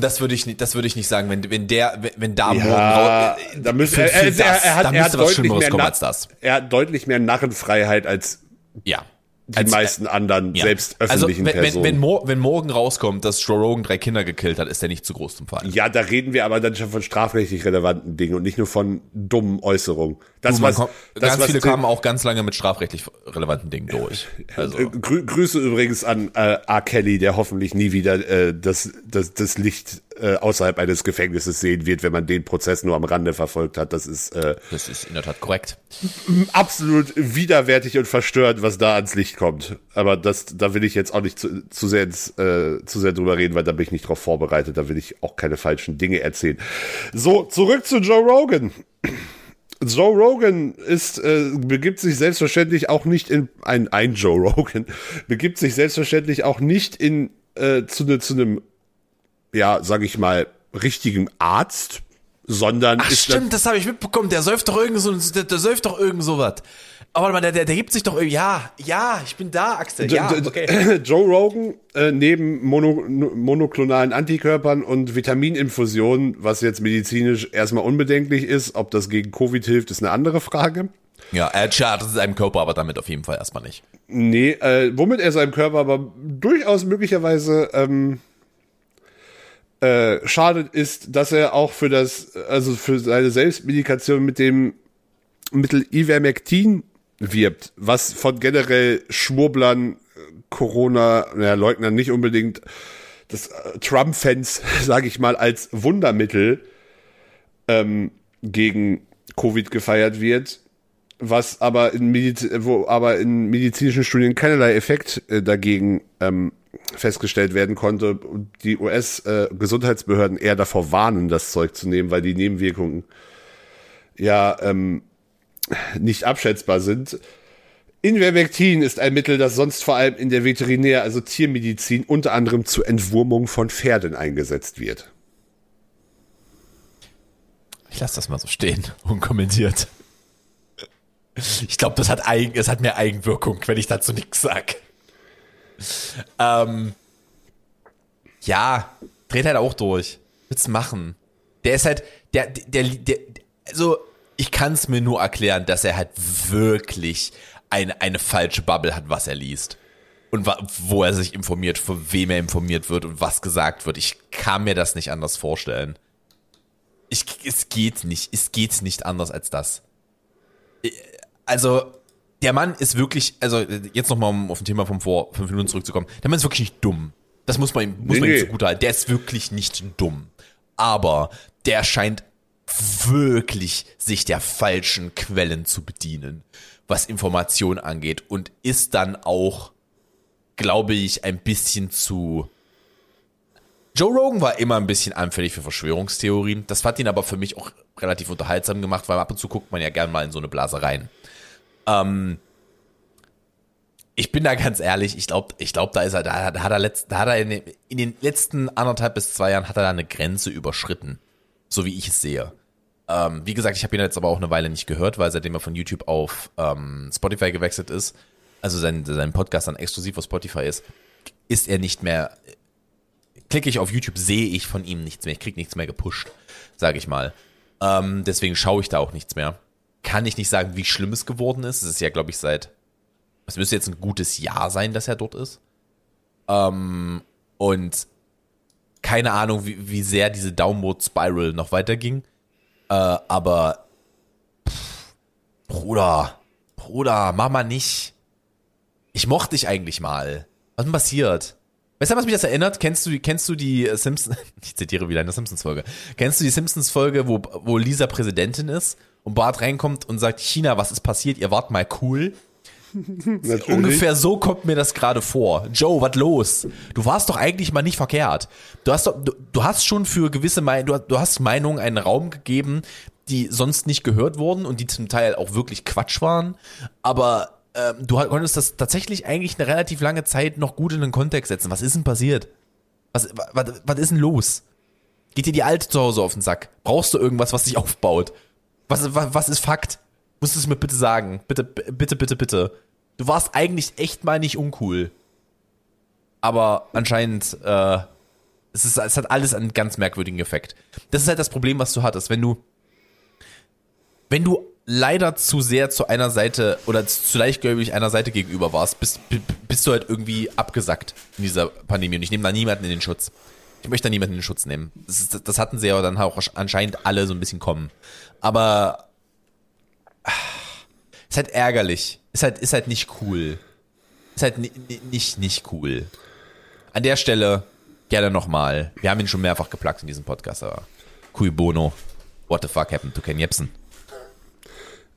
Das würde ich nicht, das würde ich nicht sagen, wenn, wenn der, wenn da ja, morgen, da müsste, er, er, er, er, hat, er hat deutlich mehr, als das. Er hat deutlich mehr Narrenfreiheit als ja die als, meisten anderen ja. selbst also, öffentlichen also, wenn, Personen. Wenn, wenn, Mo wenn, morgen rauskommt, dass Joe Rogan drei Kinder gekillt hat, ist der nicht zu groß zum Fall. Ja, da reden wir aber dann schon von strafrechtlich relevanten Dingen und nicht nur von dummen Äußerungen. Das, du, was, kommt, das, ganz was viele kamen auch ganz lange mit strafrechtlich relevanten Dingen durch. Also. Äh, grü Grüße übrigens an äh, R. Kelly, der hoffentlich nie wieder äh, das, das, das Licht äh, außerhalb eines Gefängnisses sehen wird, wenn man den Prozess nur am Rande verfolgt hat. Das ist, äh, das ist in der Tat korrekt. Absolut widerwärtig und verstörend, was da ans Licht kommt. Aber das, da will ich jetzt auch nicht zu, zu sehr ins, äh, zu sehr drüber reden, weil da bin ich nicht drauf vorbereitet. Da will ich auch keine falschen Dinge erzählen. So, zurück zu Joe Rogan. Joe Rogan ist, äh, begibt sich selbstverständlich auch nicht in ein, ein Joe Rogan, begibt sich selbstverständlich auch nicht in äh, zu, ne, zu einem ja, sag ich mal, richtigen Arzt, sondern Ach, stimmt, das habe ich mitbekommen. Der säuft doch irgend so, der, der säuft doch irgend so was. Aber man, der, der, der gibt sich doch irgendwie, ja, ja, ich bin da, Axel, ja, okay. Joe Rogan, äh, neben mono, monoklonalen Antikörpern und Vitamininfusionen, was jetzt medizinisch erstmal unbedenklich ist, ob das gegen Covid hilft, ist eine andere Frage. Ja, er schadet seinem Körper aber damit auf jeden Fall erstmal nicht. Nee, äh, womit er seinem Körper aber durchaus möglicherweise ähm, äh, schadet, ist, dass er auch für das, also für seine Selbstmedikation mit dem Mittel Ivermectin wirbt, was von generell Schwurblern, Corona, naja, Leugnern nicht unbedingt, das äh, Trump-Fans, sage ich mal, als Wundermittel ähm, gegen Covid gefeiert wird, was aber in, Mediz wo aber in medizinischen Studien keinerlei Effekt äh, dagegen ähm, festgestellt werden konnte. Und die US-Gesundheitsbehörden äh, eher davor warnen, das Zeug zu nehmen, weil die Nebenwirkungen ja ähm, nicht abschätzbar sind. Invermectin ist ein Mittel, das sonst vor allem in der Veterinär, also Tiermedizin, unter anderem zur Entwurmung von Pferden eingesetzt wird. Ich lasse das mal so stehen, unkommentiert. Ich glaube, das hat es hat mehr Eigenwirkung, wenn ich dazu nichts sag. Ähm, ja, dreht halt auch durch. Willst machen. Der ist halt, der, der, der, also, ich kann es mir nur erklären, dass er halt wirklich eine, eine falsche Bubble hat, was er liest. Und wo er sich informiert, von wem er informiert wird und was gesagt wird. Ich kann mir das nicht anders vorstellen. Ich, es geht nicht, es geht nicht anders als das. Also, der Mann ist wirklich, also jetzt nochmal um auf ein Thema von vor fünf Minuten zurückzukommen, der Mann ist wirklich nicht dumm. Das muss man ihm, muss nee, man ihm zugute halten. Der ist wirklich nicht dumm. Aber der scheint wirklich sich der falschen Quellen zu bedienen, was Information angeht und ist dann auch, glaube ich, ein bisschen zu Joe Rogan war immer ein bisschen anfällig für Verschwörungstheorien. Das hat ihn aber für mich auch relativ unterhaltsam gemacht, weil ab und zu guckt man ja gern mal in so eine Blase rein. Ähm, ich bin da ganz ehrlich, ich glaube, ich glaube, da ist er, da, da hat er, letzt, da hat er in, den, in den letzten anderthalb bis zwei Jahren hat er da eine Grenze überschritten, so wie ich es sehe. Ähm, wie gesagt, ich habe ihn jetzt aber auch eine Weile nicht gehört, weil seitdem er von YouTube auf ähm, Spotify gewechselt ist, also sein, sein Podcast dann exklusiv auf Spotify ist, ist er nicht mehr. Klicke ich auf YouTube, sehe ich von ihm nichts mehr. Ich krieg nichts mehr gepusht, sage ich mal. Ähm, deswegen schaue ich da auch nichts mehr kann ich nicht sagen, wie schlimm es geworden ist. Es ist ja, glaube ich, seit, es müsste jetzt ein gutes Jahr sein, dass er dort ist. Ähm, und keine Ahnung, wie, wie sehr diese Downward Spiral noch weiterging. Äh, aber, pff, Bruder, Bruder, mach mal nicht. Ich mochte dich eigentlich mal. Was ist denn passiert? Weißt du, was mich das erinnert? Kennst du, kennst du die Simpsons, ich zitiere wieder eine Simpsons-Folge. Kennst du die Simpsons-Folge, wo, wo Lisa Präsidentin ist und Bart reinkommt und sagt, China, was ist passiert? Ihr wart mal cool. Ungefähr so kommt mir das gerade vor. Joe, was los? Du warst doch eigentlich mal nicht verkehrt. Du hast doch, du, du hast schon für gewisse Meinungen, du, du hast Meinungen einen Raum gegeben, die sonst nicht gehört wurden und die zum Teil auch wirklich Quatsch waren. Aber ähm, du konntest das tatsächlich eigentlich eine relativ lange Zeit noch gut in den Kontext setzen. Was ist denn passiert? Was, was, was ist denn los? Geht dir die Alte zu Hause auf den Sack? Brauchst du irgendwas, was dich aufbaut? Was, was, was ist Fakt? Musst du mir bitte sagen. Bitte, bitte, bitte, bitte. Du warst eigentlich echt mal nicht uncool. aber anscheinend, äh, es, ist, es hat alles einen ganz merkwürdigen Effekt. Das ist halt das Problem, was du hattest. Wenn du, wenn du leider zu sehr zu einer Seite oder zu leichtgläubig einer Seite gegenüber warst, bist, bist du halt irgendwie abgesackt in dieser Pandemie. Und ich nehme da niemanden in den Schutz. Ich möchte da niemanden in den Schutz nehmen. Das, das hatten sie ja dann auch anscheinend alle so ein bisschen kommen. Aber ist halt ärgerlich. Ist halt, ist halt nicht cool. Ist halt nicht, nicht cool. An der Stelle gerne nochmal. Wir haben ihn schon mehrfach geplagt in diesem Podcast, aber Cui Bono. What the fuck happened to Ken Jebsen?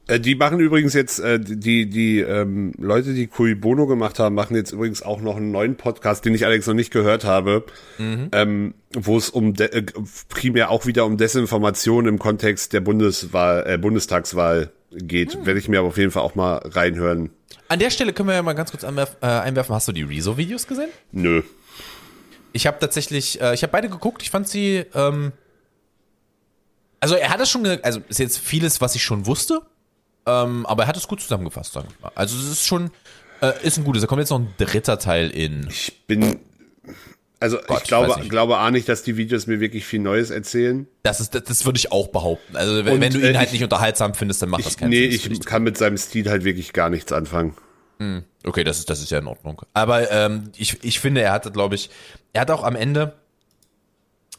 Äh, die machen übrigens jetzt, äh, die, die ähm, Leute, die Cui Bono gemacht haben, machen jetzt übrigens auch noch einen neuen Podcast, den ich allerdings noch nicht gehört habe, mhm. ähm, wo es um äh, primär auch wieder um Desinformation im Kontext der Bundeswahl, äh, Bundestagswahl geht. Mhm. Werde ich mir aber auf jeden Fall auch mal reinhören. An der Stelle können wir ja mal ganz kurz einwerfen, äh, einwerfen. hast du die Rezo-Videos gesehen? Nö. Ich habe tatsächlich, äh, ich habe beide geguckt, ich fand sie, ähm, also er hat es schon, also ist jetzt vieles, was ich schon wusste, ähm, aber er hat es gut zusammengefasst, sagen wir mal. Also es ist schon, äh, ist ein gutes. Da kommt jetzt noch ein dritter Teil in. Ich bin, also Gott, ich glaube, ich glaube auch nicht, dass die Videos mir wirklich viel Neues erzählen. Das ist, das, das würde ich auch behaupten. Also wenn, wenn du ihn äh, halt ich, nicht unterhaltsam findest, dann macht ich, das keinen nee, Sinn. Nee, ich kann mit seinem Stil halt wirklich gar nichts anfangen. Hm. Okay, das ist, das ist ja in Ordnung. Aber ähm, ich, ich finde, er hatte, glaube ich, er hat auch am Ende,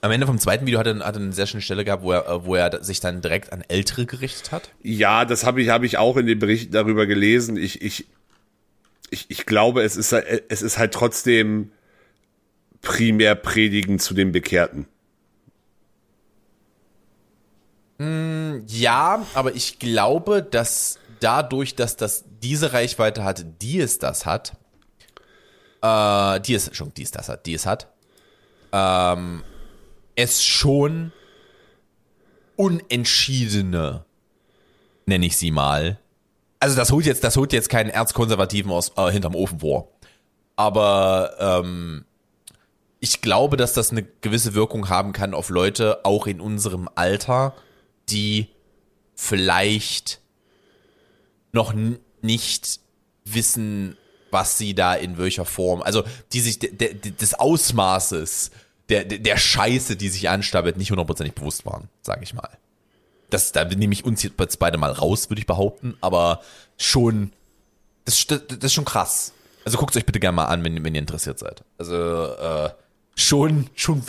am Ende vom zweiten Video hat er, hat er eine sehr schöne Stelle gehabt, wo er, wo er sich dann direkt an Ältere gerichtet hat. Ja, das habe ich, habe ich auch in den Berichten darüber gelesen. Ich, ich, ich, ich glaube, es ist, es ist halt trotzdem primär Predigen zu den Bekehrten. Mm, ja, aber ich glaube, dass dadurch, dass das diese Reichweite hat, die es das hat, äh, die es schon, die es das hat, die es hat, ähm, es schon unentschiedene, nenne ich sie mal. Also das holt jetzt, das holt jetzt keinen Erzkonservativen aus äh, hinterm Ofen vor. Aber ähm, ich glaube, dass das eine gewisse Wirkung haben kann auf Leute, auch in unserem Alter, die vielleicht noch nicht wissen, was sie da in welcher Form, also die sich de, de, des Ausmaßes der, der Scheiße, die sich anstapelt, nicht hundertprozentig bewusst waren, sage ich mal. Das, da nehme ich uns jetzt beide mal raus, würde ich behaupten, aber schon, das, das, ist schon krass. Also guckt euch bitte gerne mal an, wenn, wenn ihr interessiert seid. Also, äh, schon, schon,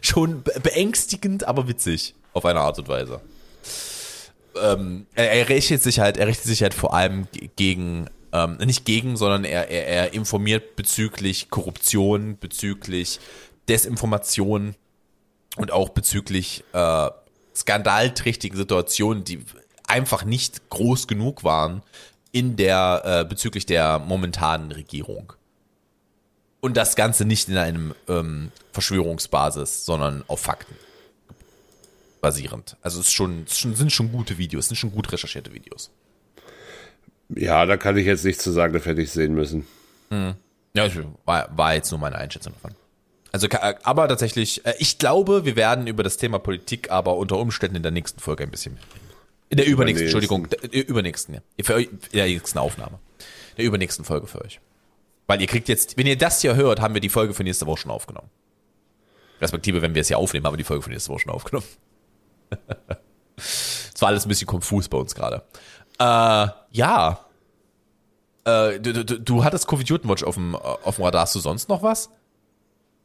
schon beängstigend, aber witzig. Auf eine Art und Weise. Ähm, er, er richtet sich halt, er richtet sich halt vor allem gegen, ähm, nicht gegen, sondern er, er, er informiert bezüglich Korruption, bezüglich Desinformation und auch bezüglich äh, skandalträchtigen Situationen, die einfach nicht groß genug waren in der äh, bezüglich der momentanen Regierung. Und das Ganze nicht in einem ähm, Verschwörungsbasis, sondern auf Fakten basierend. Also es schon, es sind schon gute Videos, es sind schon gut recherchierte Videos. Ja, da kann ich jetzt nichts zu sagen, das hätte ich sehen müssen. Hm. Ja, war, war jetzt nur meine Einschätzung davon. Also, aber tatsächlich, äh, ich glaube, wir werden über das Thema Politik aber unter Umständen in der nächsten Folge ein bisschen. In der übernächsten, Entschuldigung, der übernächsten, ja. Für euch, in der nächsten Aufnahme. In der übernächsten Folge für euch. Weil ihr kriegt jetzt, wenn ihr das hier hört, haben wir die Folge für nächste Woche schon aufgenommen. Respektive, wenn wir es hier aufnehmen, haben wir die Folge für nächste Woche schon aufgenommen. Es war alles ein bisschen konfus bei uns gerade. Äh, ja. Äh, du, du, du hattest Covid Watch auf dem, auf dem Radar. Hast du sonst noch was?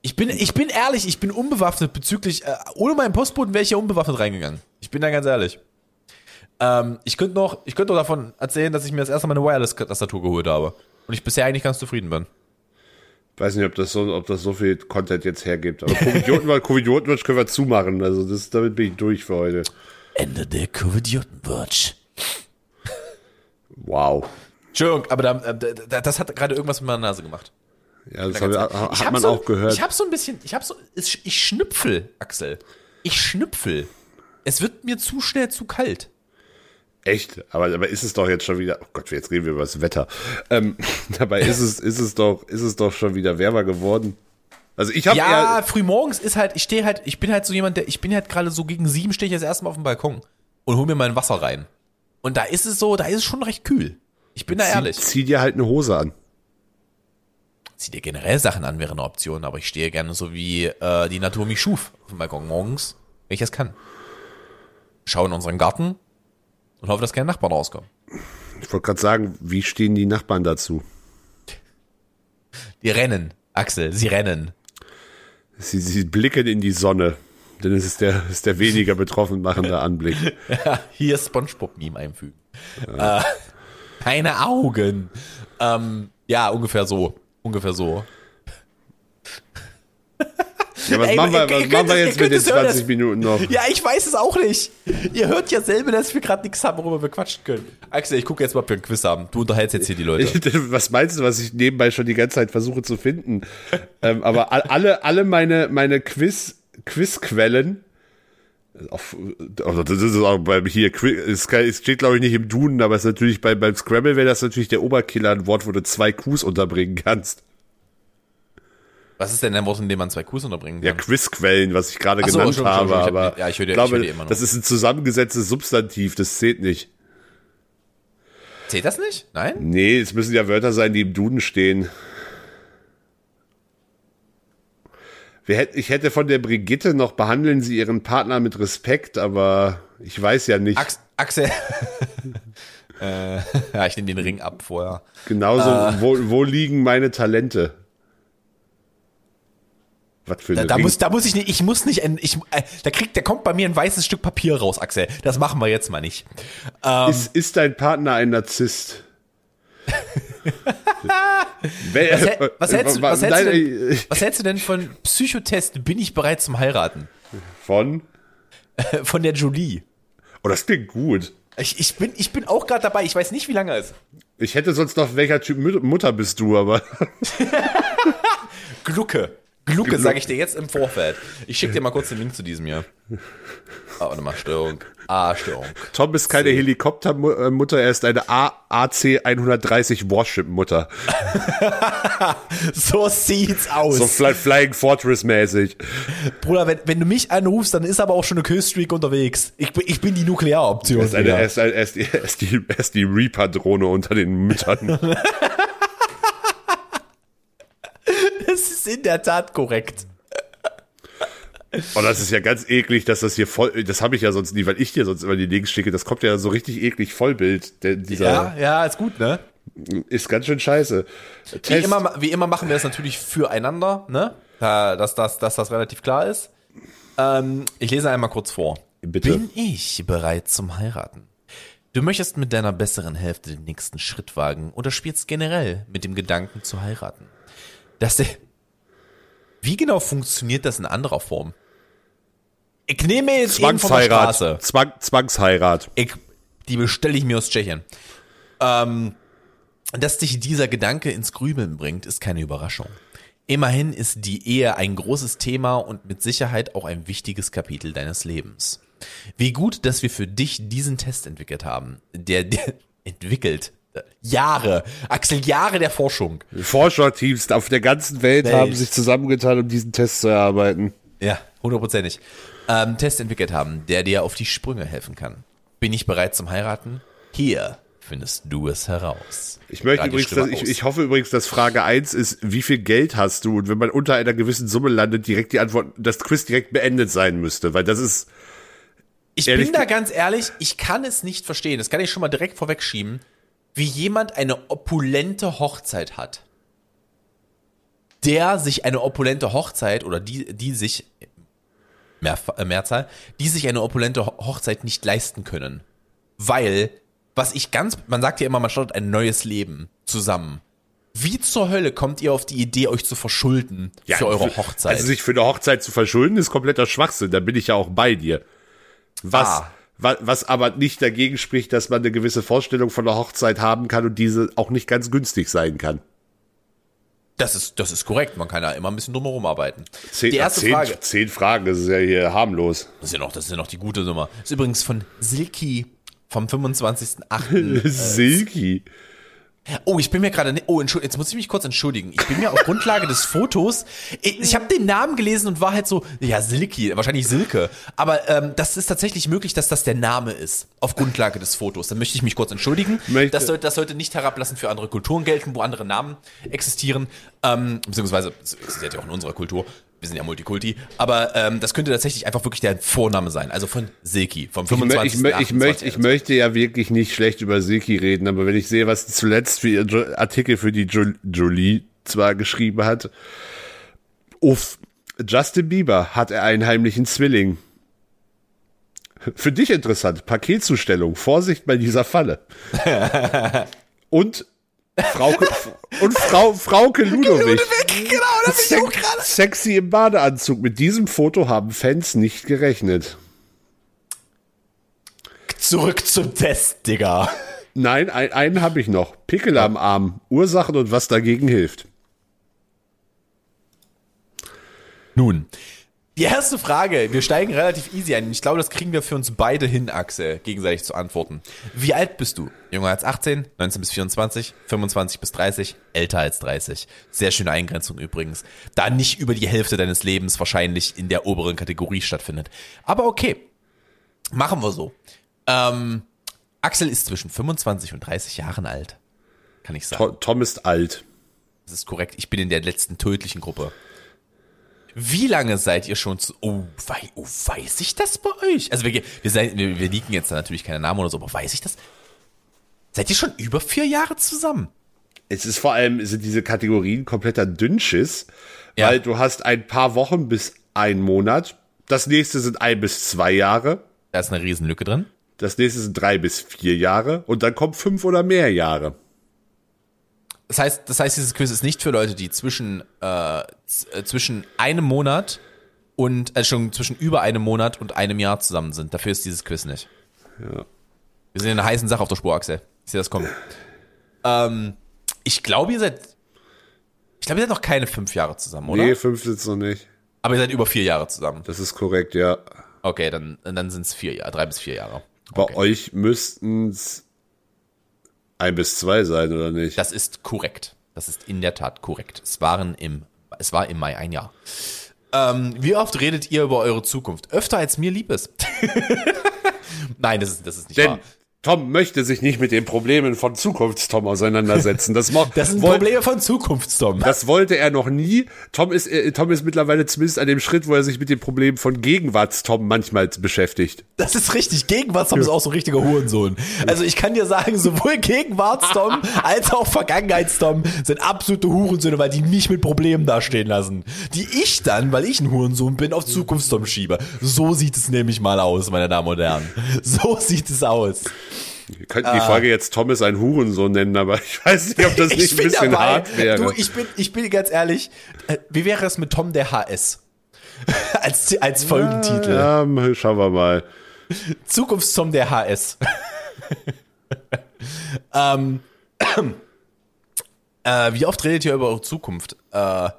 Ich bin, ich bin ehrlich, ich bin unbewaffnet bezüglich, äh, ohne meinen Postboten wäre ich ja unbewaffnet reingegangen. Ich bin da ganz ehrlich. Ähm, ich könnte noch, ich könnte noch davon erzählen, dass ich mir das erste Mal eine Wireless-Tastatur geholt habe. Und ich bisher eigentlich ganz zufrieden bin. Weiß nicht, ob das so, ob das so viel Content jetzt hergibt. Aber Covid-Watch können wir zumachen. Also das, damit bin ich durch für heute. Ende der Covid-Watch. Wow. Entschuldigung, aber da, da, das hat gerade irgendwas mit meiner Nase gemacht. Ja, das hat, hat hab man so, auch gehört. Ich habe so ein bisschen, ich habe so, ich schnüpfel, Axel. Ich schnüpfel. Es wird mir zu schnell zu kalt. Echt? Aber, aber ist es doch jetzt schon wieder, oh Gott, jetzt reden wir über das Wetter. Ähm, dabei ist es, ist es doch, ist es doch schon wieder wärmer geworden. Also ich habe ja frühmorgens ist halt, ich stehe halt, ich bin halt so jemand, der, ich bin halt gerade so gegen sieben stehe ich jetzt erstmal auf dem Balkon und hol mir mein Wasser rein. Und da ist es so, da ist es schon recht kühl. Ich bin da zieh, ehrlich. Zieh dir halt eine Hose an. zieh dir generell Sachen an, wäre eine Option, aber ich stehe gerne so wie äh, die Natur mich schuf auf dem Balkon morgens, wenn ich es kann. Schau in unseren Garten und hoffe, dass keine Nachbarn rauskommen. Ich wollte gerade sagen, wie stehen die Nachbarn dazu? Die rennen, Axel, sie rennen. Sie, sie blicken in die Sonne. Denn es ist der, ist der weniger betroffen machende Anblick. Ja, hier Spongebob-Meme einfügen. Ja. Äh, keine Augen. Ähm, ja, ungefähr so. Ungefähr so. Ja, was Ey, machen wir, was machen wir jetzt mit den 20 Minuten noch? Ja, ich weiß es auch nicht. Ihr hört ja selber, dass wir gerade nichts haben, worüber wir quatschen können. Axel, ich gucke jetzt mal, ob wir ein Quiz haben. Du unterhältst jetzt hier die Leute. was meinst du, was ich nebenbei schon die ganze Zeit versuche zu finden? ähm, aber alle, alle meine, meine Quiz, Quizquellen, auf, also das ist auch beim hier, es steht glaube ich nicht im Duden, aber es ist natürlich bei, beim Scrabble wäre das natürlich der Oberkiller ein Wort, wo du zwei Qs unterbringen kannst. Was ist denn ein Wort, in dem man zwei Qs unterbringen kann? Ja, Quizquellen, was ich gerade genannt so, habe, schon, aber ja, ich höre, glaube, ich höre immer noch. das ist ein zusammengesetztes Substantiv, das zählt nicht. Zählt das nicht? Nein? Nee, es müssen ja Wörter sein, die im Duden stehen. Ich hätte von der Brigitte noch behandeln Sie Ihren Partner mit Respekt, aber ich weiß ja nicht. Ax Axel. äh, ja, ich nehme den Ring ab vorher. Genauso, äh. wo, wo liegen meine Talente? Was für da, da muss, da muss ich nicht, ich muss nicht, ich, äh, da kriegt, da kommt bei mir ein weißes Stück Papier raus, Axel. Das machen wir jetzt mal nicht. Ähm, ist, ist dein Partner ein Narzisst? was, was, hältst du, was, hältst denn, was hältst du denn von Psychotest Bin ich bereit zum Heiraten? Von? Von der Jolie. Oh, das klingt gut. Ich, ich, bin, ich bin auch gerade dabei. Ich weiß nicht, wie lange es. Ich hätte sonst noch, welcher Typ Mutter bist du, aber. Glucke. Glucke, sage ich dir jetzt im Vorfeld. Ich schicke dir mal kurz den Link zu diesem hier. Oh, warte mal, Störung. Ah, Störung. Tom ist keine Helikoptermutter, er ist eine AC 130 Warship-Mutter. so sieht's aus. So Fly Flying Fortress-mäßig. Bruder, wenn, wenn du mich anrufst, dann ist aber auch schon eine Killstreak unterwegs. Ich, ich bin die Nuklearoption. Er ist, eine, er ist, er ist, er ist die, er ist die Reaper-Drohne unter den Müttern. das ist in der Tat korrekt. Und das ist ja ganz eklig, dass das hier voll, das habe ich ja sonst nie, weil ich dir sonst immer die Links schicke, das kommt ja so richtig eklig Vollbild. Der, dieser, ja, ja, ist gut, ne? Ist ganz schön scheiße. Wie immer, wie immer machen wir das natürlich füreinander, ne? Dass das, dass das relativ klar ist. Ähm, ich lese einmal kurz vor. Bitte. Bin ich bereit zum Heiraten? Du möchtest mit deiner besseren Hälfte den nächsten Schritt wagen oder spielst generell mit dem Gedanken zu heiraten. Das, wie genau funktioniert das in anderer Form? Ich nehme jetzt Zwangsheirat. Zwang, Zwangsheirat. Ich, die bestelle ich mir aus Tschechien. Ähm, dass dich dieser Gedanke ins Grübeln bringt, ist keine Überraschung. Immerhin ist die Ehe ein großes Thema und mit Sicherheit auch ein wichtiges Kapitel deines Lebens. Wie gut, dass wir für dich diesen Test entwickelt haben, der, der entwickelt Jahre, Axel, Jahre der Forschung. Forscherteams auf der ganzen Welt, Welt, haben sich zusammengetan, um diesen Test zu erarbeiten. Ja, hundertprozentig. Ähm, Test entwickelt haben, der dir auf die Sprünge helfen kann. Bin ich bereit zum Heiraten? Hier findest du es heraus. Ich möchte übrigens, dass, ich, ich hoffe übrigens, dass Frage 1 ist, wie viel Geld hast du? Und wenn man unter einer gewissen Summe landet, direkt die Antwort, das Quiz direkt beendet sein müsste, weil das ist. Ich bin da ganz ehrlich, ich kann es nicht verstehen. Das kann ich schon mal direkt vorwegschieben wie jemand eine opulente Hochzeit hat, der sich eine opulente Hochzeit oder die, die sich, mehr, äh, Mehrzahl, die sich eine opulente Hochzeit nicht leisten können. Weil, was ich ganz, man sagt ja immer, man startet ein neues Leben zusammen. Wie zur Hölle kommt ihr auf die Idee, euch zu verschulden ja, für eure Hochzeit? Also sich für eine Hochzeit zu verschulden, ist kompletter Schwachsinn. Da bin ich ja auch bei dir. Was, ah was aber nicht dagegen spricht, dass man eine gewisse Vorstellung von der Hochzeit haben kann und diese auch nicht ganz günstig sein kann. Das ist, das ist korrekt. Man kann ja immer ein bisschen drumherum arbeiten. Zehn, die erste zehn, Frage. Zehn Fragen, das ist ja hier harmlos. Das ist ja noch, das ist ja noch die gute Nummer. Das ist übrigens von Silky vom 25.08. Silky. Oh, ich bin mir gerade, oh, jetzt muss ich mich kurz entschuldigen. Ich bin mir auf Grundlage des Fotos, ich, ich habe den Namen gelesen und war halt so, ja, Silky, wahrscheinlich Silke. Aber ähm, das ist tatsächlich möglich, dass das der Name ist, auf Grundlage des Fotos. Dann möchte ich mich kurz entschuldigen. Möchte. Das, sollte, das sollte nicht herablassend für andere Kulturen gelten, wo andere Namen existieren. Ähm, beziehungsweise, es existiert ja auch in unserer Kultur wir sind ja Multikulti, aber ähm, das könnte tatsächlich einfach wirklich der Vorname sein, also von Silky, vom 25. Ich, ich, ich, möchte, ich möchte ja wirklich nicht schlecht über Silky reden, aber wenn ich sehe, was zuletzt für ihr Artikel für die jo Jolie zwar geschrieben hat, uff, Justin Bieber hat er einen heimlichen Zwilling. Für dich interessant, Paketzustellung, Vorsicht bei dieser Falle. Und Frauke, und Frau, Frauke Ludowig. genau, auch Sexy im Badeanzug. Mit diesem Foto haben Fans nicht gerechnet. Zurück zum Test, Digga. Nein, ein, einen habe ich noch. Pickel ja. am Arm. Ursachen und was dagegen hilft. Nun, die erste Frage, wir steigen relativ easy ein. Ich glaube, das kriegen wir für uns beide hin, Axel, gegenseitig zu antworten. Wie alt bist du? Jünger als 18, 19 bis 24, 25 bis 30, älter als 30. Sehr schöne Eingrenzung übrigens. Da nicht über die Hälfte deines Lebens wahrscheinlich in der oberen Kategorie stattfindet. Aber okay, machen wir so. Ähm, Axel ist zwischen 25 und 30 Jahren alt. Kann ich sagen. Tom ist alt. Das ist korrekt. Ich bin in der letzten tödlichen Gruppe. Wie lange seid ihr schon zu. Oh, wei, oh weiß ich das bei euch? Also, wir, wir, wir, wir liegen jetzt natürlich keine Namen oder so, aber weiß ich das? Seid ihr schon über vier Jahre zusammen? Es ist vor allem, sind diese Kategorien kompletter Dünnschiss, ja. weil du hast ein paar Wochen bis ein Monat. Das nächste sind ein bis zwei Jahre. Da ist eine Riesenlücke drin. Das nächste sind drei bis vier Jahre. Und dann kommt fünf oder mehr Jahre. Das heißt, das heißt, dieses Quiz ist nicht für Leute, die zwischen, äh, äh, zwischen einem Monat und, äh, schon zwischen über einem Monat und einem Jahr zusammen sind. Dafür ist dieses Quiz nicht. Ja. Wir sind in einer heißen Sache auf der Spur, Axel. Ich sehe das kommen. Ähm, ich glaube, ihr seid, ich glaube, ihr seid noch keine fünf Jahre zusammen, oder? Nee, fünf sind's noch nicht. Aber ihr seid über vier Jahre zusammen. Das ist korrekt, ja. Okay, dann, dann sind's vier Jahre, drei bis vier Jahre. Bei euch müssten's ein bis zwei sein, oder nicht? Das ist korrekt. Das ist in der Tat korrekt. Es waren im, es war im Mai ein Jahr. Ähm, wie oft redet ihr über eure Zukunft? Öfter als mir lieb ist. Nein, das ist, das ist nicht Denn wahr. Tom möchte sich nicht mit den Problemen von Zukunftstom auseinandersetzen. Das, das sind Probleme von Zukunftstom. Das wollte er noch nie. Tom ist, äh, Tom ist mittlerweile zumindest an dem Schritt, wo er sich mit den Problemen von Gegenwartstom manchmal beschäftigt. Das ist richtig. Gegenwartstom ja. ist auch so ein richtiger Hurensohn. Also ich kann dir sagen, sowohl Gegenwartstom als auch Vergangenheitstom sind absolute Hurensöhne, weil die mich mit Problemen dastehen lassen. Die ich dann, weil ich ein Hurensohn bin, auf Zukunftstom schiebe. So sieht es nämlich mal aus, meine Damen und Herren. So sieht es aus. Wir könnten die Folge jetzt Thomas ein Hurensohn nennen, aber ich weiß nicht, ob das nicht ein bisschen dabei. hart wäre. Du, ich bin, ich bin ganz ehrlich, äh, wie wäre es mit Tom der HS? als, als Folgentitel. Ja, ja, schauen wir mal. Zukunftstom der HS. ähm, äh, wie oft redet ihr über eure Zukunft? Äh,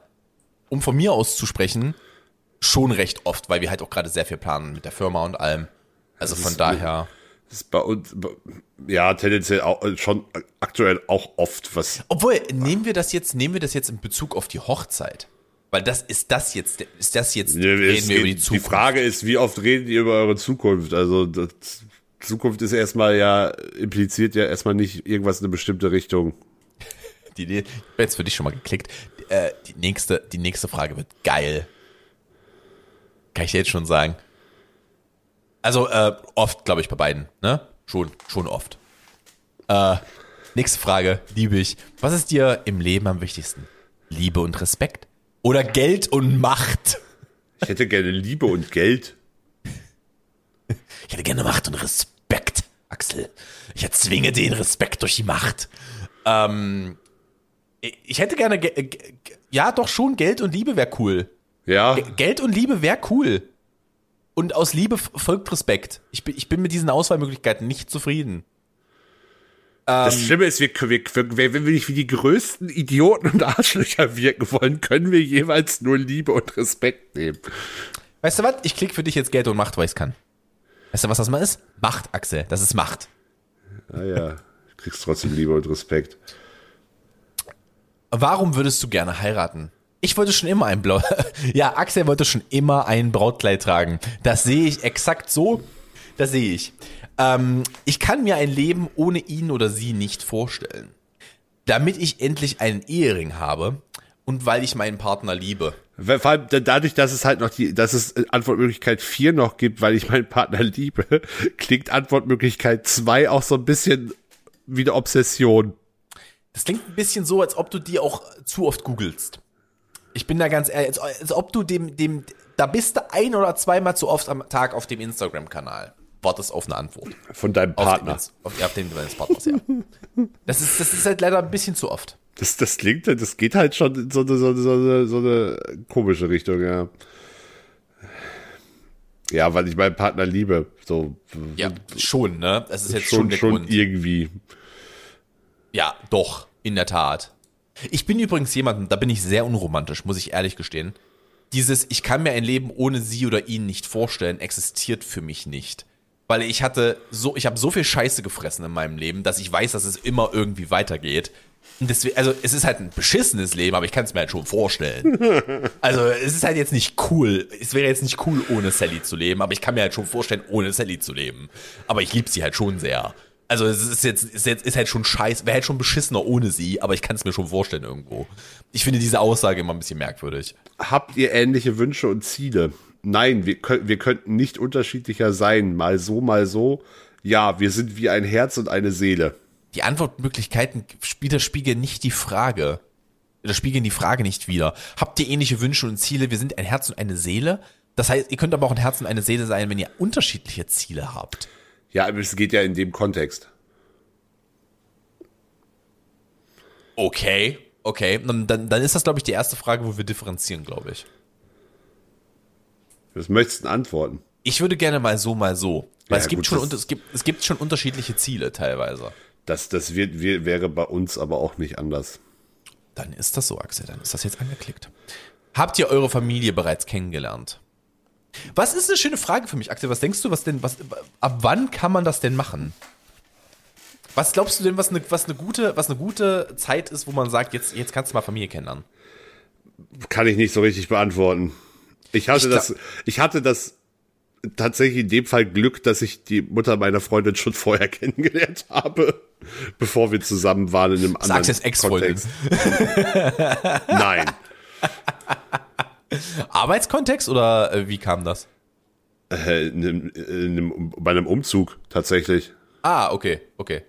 um von mir aus zu sprechen, schon recht oft, weil wir halt auch gerade sehr viel planen mit der Firma und allem. Also von daher. Das ist bei uns, ja, tendenziell auch, äh, schon aktuell auch oft was. Obwohl, nehmen wir das jetzt, nehmen wir das jetzt in Bezug auf die Hochzeit? Weil das ist das jetzt, ist das jetzt, ja, reden wir über die Zukunft. Die Frage ist, wie oft redet ihr über eure Zukunft? Also, das, Zukunft ist erstmal ja, impliziert ja erstmal nicht irgendwas in eine bestimmte Richtung. Die habe jetzt für dich schon mal geklickt. Äh, die nächste, die nächste Frage wird geil. Kann ich dir jetzt schon sagen. Also äh, oft, glaube ich, bei beiden. Ne? Schon, schon oft. Äh, nächste Frage, liebe ich. Was ist dir im Leben am wichtigsten? Liebe und Respekt? Oder Geld und Macht? Ich hätte gerne Liebe und Geld. Ich hätte gerne Macht und Respekt, Axel. Ich erzwinge den Respekt durch die Macht. Ähm, ich hätte gerne, ja, doch schon Geld und Liebe wäre cool. Ja. Geld und Liebe wäre cool. Und aus Liebe folgt Respekt. Ich bin, ich bin mit diesen Auswahlmöglichkeiten nicht zufrieden. Das ähm, Schlimme ist, wir, wir, wir, wenn wir nicht wie die größten Idioten und Arschlöcher wirken wollen, können wir jeweils nur Liebe und Respekt nehmen. Weißt du was? Ich klicke für dich jetzt Geld und Macht, weil ich kann. Weißt du, was das mal ist? Macht, Axel. Das ist Macht. Ah ja, du kriegst trotzdem Liebe und Respekt. Warum würdest du gerne heiraten? Ich wollte schon immer ein Blau. ja, Axel wollte schon immer ein Brautkleid tragen. Das sehe ich exakt so. Das sehe ich. Ähm, ich kann mir ein Leben ohne ihn oder sie nicht vorstellen. Damit ich endlich einen Ehering habe und weil ich meinen Partner liebe. Vor allem dadurch, dass es halt noch die, dass es Antwortmöglichkeit 4 noch gibt, weil ich meinen Partner liebe, klingt Antwortmöglichkeit 2 auch so ein bisschen wie eine Obsession. Das klingt ein bisschen so, als ob du die auch zu oft googelst. Ich bin da ganz ehrlich, als, ob du dem, dem, da bist du ein oder zweimal zu oft am Tag auf dem Instagram-Kanal. Wartest auf eine Antwort. Von deinem Partner. Auf, den, auf, auf den deines Partners, ja. Das ist, das ist halt leider ein bisschen zu oft. Das, das klingt, das geht halt schon in so eine, so eine, so eine, so eine komische Richtung, ja. Ja, weil ich meinen Partner liebe. So. Ja, schon, ne? Das ist jetzt schon, schon der schon Grund. irgendwie. Ja, doch, in der Tat. Ich bin übrigens jemand, da bin ich sehr unromantisch, muss ich ehrlich gestehen. Dieses, ich kann mir ein Leben ohne sie oder ihn nicht vorstellen, existiert für mich nicht. Weil ich hatte so, ich habe so viel Scheiße gefressen in meinem Leben, dass ich weiß, dass es immer irgendwie weitergeht. Und deswegen, also es ist halt ein beschissenes Leben, aber ich kann es mir halt schon vorstellen. Also es ist halt jetzt nicht cool. Es wäre jetzt nicht cool, ohne Sally zu leben, aber ich kann mir halt schon vorstellen, ohne Sally zu leben. Aber ich liebe sie halt schon sehr. Also es ist jetzt, ist jetzt ist halt schon scheiße, wäre halt schon beschissener ohne sie, aber ich kann es mir schon vorstellen irgendwo. Ich finde diese Aussage immer ein bisschen merkwürdig. Habt ihr ähnliche Wünsche und Ziele? Nein, wir, können, wir könnten nicht unterschiedlicher sein. Mal so, mal so. Ja, wir sind wie ein Herz und eine Seele. Die Antwortmöglichkeiten widerspiegeln nicht die Frage. Oder spiegeln die Frage nicht wieder. Habt ihr ähnliche Wünsche und Ziele? Wir sind ein Herz und eine Seele. Das heißt, ihr könnt aber auch ein Herz und eine Seele sein, wenn ihr unterschiedliche Ziele habt. Ja, aber es geht ja in dem Kontext. Okay, okay. Dann, dann, ist das, glaube ich, die erste Frage, wo wir differenzieren, glaube ich. Was möchtest du antworten? Ich würde gerne mal so, mal so. Weil ja, es, gibt gut, schon, es, gibt, es gibt schon unterschiedliche Ziele teilweise. Das, das wird, wäre bei uns aber auch nicht anders. Dann ist das so, Axel. Dann ist das jetzt angeklickt. Habt ihr eure Familie bereits kennengelernt? Was ist eine schöne Frage für mich, Axel? Was denkst du, was denn, was, ab wann kann man das denn machen? Was glaubst du denn, was eine, was eine, gute, was eine gute Zeit ist, wo man sagt, jetzt, jetzt kannst du mal Familie kennenlernen? Kann ich nicht so richtig beantworten. Ich hatte ich das, ich hatte das tatsächlich in dem Fall Glück, dass ich die Mutter meiner Freundin schon vorher kennengelernt habe, bevor wir zusammen waren in einem anderen Sag's jetzt Ex-Freundin. Nein. Arbeitskontext oder äh, wie kam das? Äh, in, in, in, bei einem Umzug tatsächlich. Ah, okay, okay.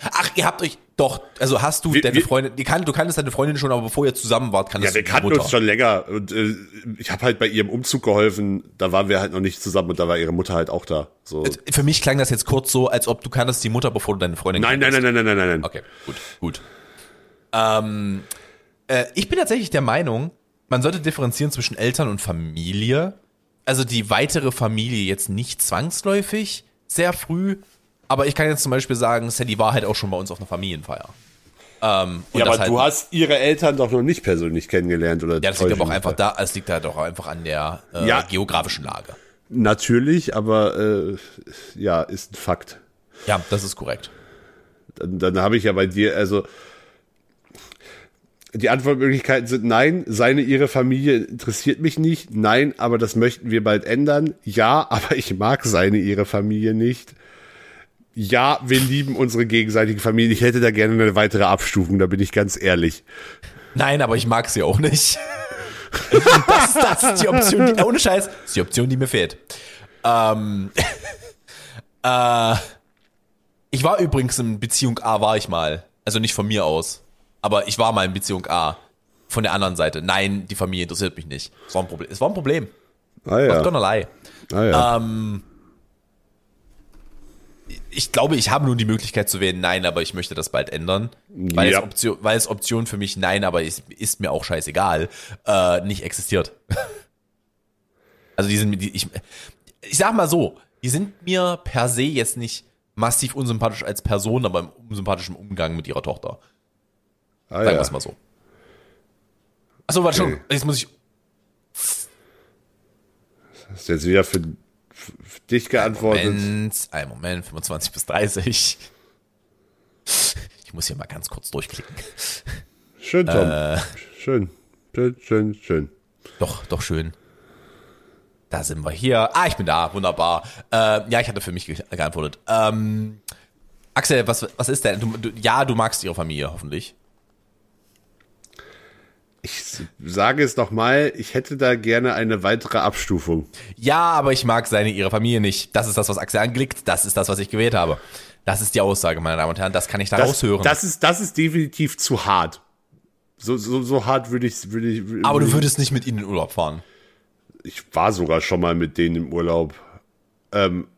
Ach, ihr habt euch doch, also hast du wir, deine wir, Freundin, die kann, du kanntest deine Freundin schon, aber bevor ihr zusammen wart, kannst du Ja, wir kannten Mutter. uns schon länger und äh, ich habe halt bei ihrem Umzug geholfen, da waren wir halt noch nicht zusammen und da war ihre Mutter halt auch da. So. Für mich klang das jetzt kurz so, als ob du kanntest die Mutter, bevor du deine Freundin Nein, nein, nein, nein, nein, nein, nein, nein. Okay, gut, gut. Ähm, äh, ich bin tatsächlich der Meinung, man sollte differenzieren zwischen Eltern und Familie. Also die weitere Familie jetzt nicht zwangsläufig sehr früh, aber ich kann jetzt zum Beispiel sagen, Sally war halt auch schon bei uns auf einer Familienfeier. Ähm, ja, aber halt, du hast ihre Eltern doch noch nicht persönlich kennengelernt, oder? Ja, das liegt aber auch einfach da, es liegt halt auch einfach an der äh, ja, geografischen Lage. Natürlich, aber äh, ja, ist ein Fakt. Ja, das ist korrekt. Dann, dann habe ich ja bei dir, also die Antwortmöglichkeiten sind nein, seine, ihre Familie interessiert mich nicht. Nein, aber das möchten wir bald ändern. Ja, aber ich mag seine, ihre Familie nicht. Ja, wir lieben unsere gegenseitige Familie. Ich hätte da gerne eine weitere Abstufung, da bin ich ganz ehrlich. Nein, aber ich mag sie auch nicht. das, das ist die Option, die, ohne Scheiß, ist die Option, die mir fehlt. Ähm, äh, ich war übrigens in Beziehung A, war ich mal. Also nicht von mir aus. Aber ich war mal in Beziehung A. Von der anderen Seite. Nein, die Familie interessiert mich nicht. Es war ein Problem. Es war ein Problem. Ah, ja. Gonna. Ah, ja. Ähm, ich glaube, ich habe nun die Möglichkeit zu wählen, nein, aber ich möchte das bald ändern. Weil, ja. es, Option, weil es Option für mich, nein, aber ist, ist mir auch scheißegal, äh, nicht existiert. also die sind, die, ich, ich sag mal so, die sind mir per se jetzt nicht massiv unsympathisch als Person, aber im unsympathischen Umgang mit ihrer Tochter. Ah, Sagen ja. wir es mal so. Achso, warte okay. schon. Jetzt muss ich. Das ist jetzt wieder für, für dich geantwortet. Ein Moment, ein Moment, 25 bis 30. Ich muss hier mal ganz kurz durchklicken. Schön, Tom. Äh, schön. Schön, schön, schön. Doch, doch schön. Da sind wir hier. Ah, ich bin da. Wunderbar. Äh, ja, ich hatte für mich ge geantwortet. Ähm, Axel, was, was ist denn? Du, du, ja, du magst ihre Familie, hoffentlich. Ich sage es nochmal, ich hätte da gerne eine weitere Abstufung. Ja, aber ich mag seine, ihre Familie nicht. Das ist das, was Axel anklickt. Das ist das, was ich gewählt habe. Das ist die Aussage, meine Damen und Herren. Das kann ich da das, raushören. Das ist, das ist definitiv zu hart. So, so, so hart würde ich, würde ich. Würd aber du würdest nicht mit ihnen in Urlaub fahren. Ich war sogar schon mal mit denen im Urlaub. Ähm,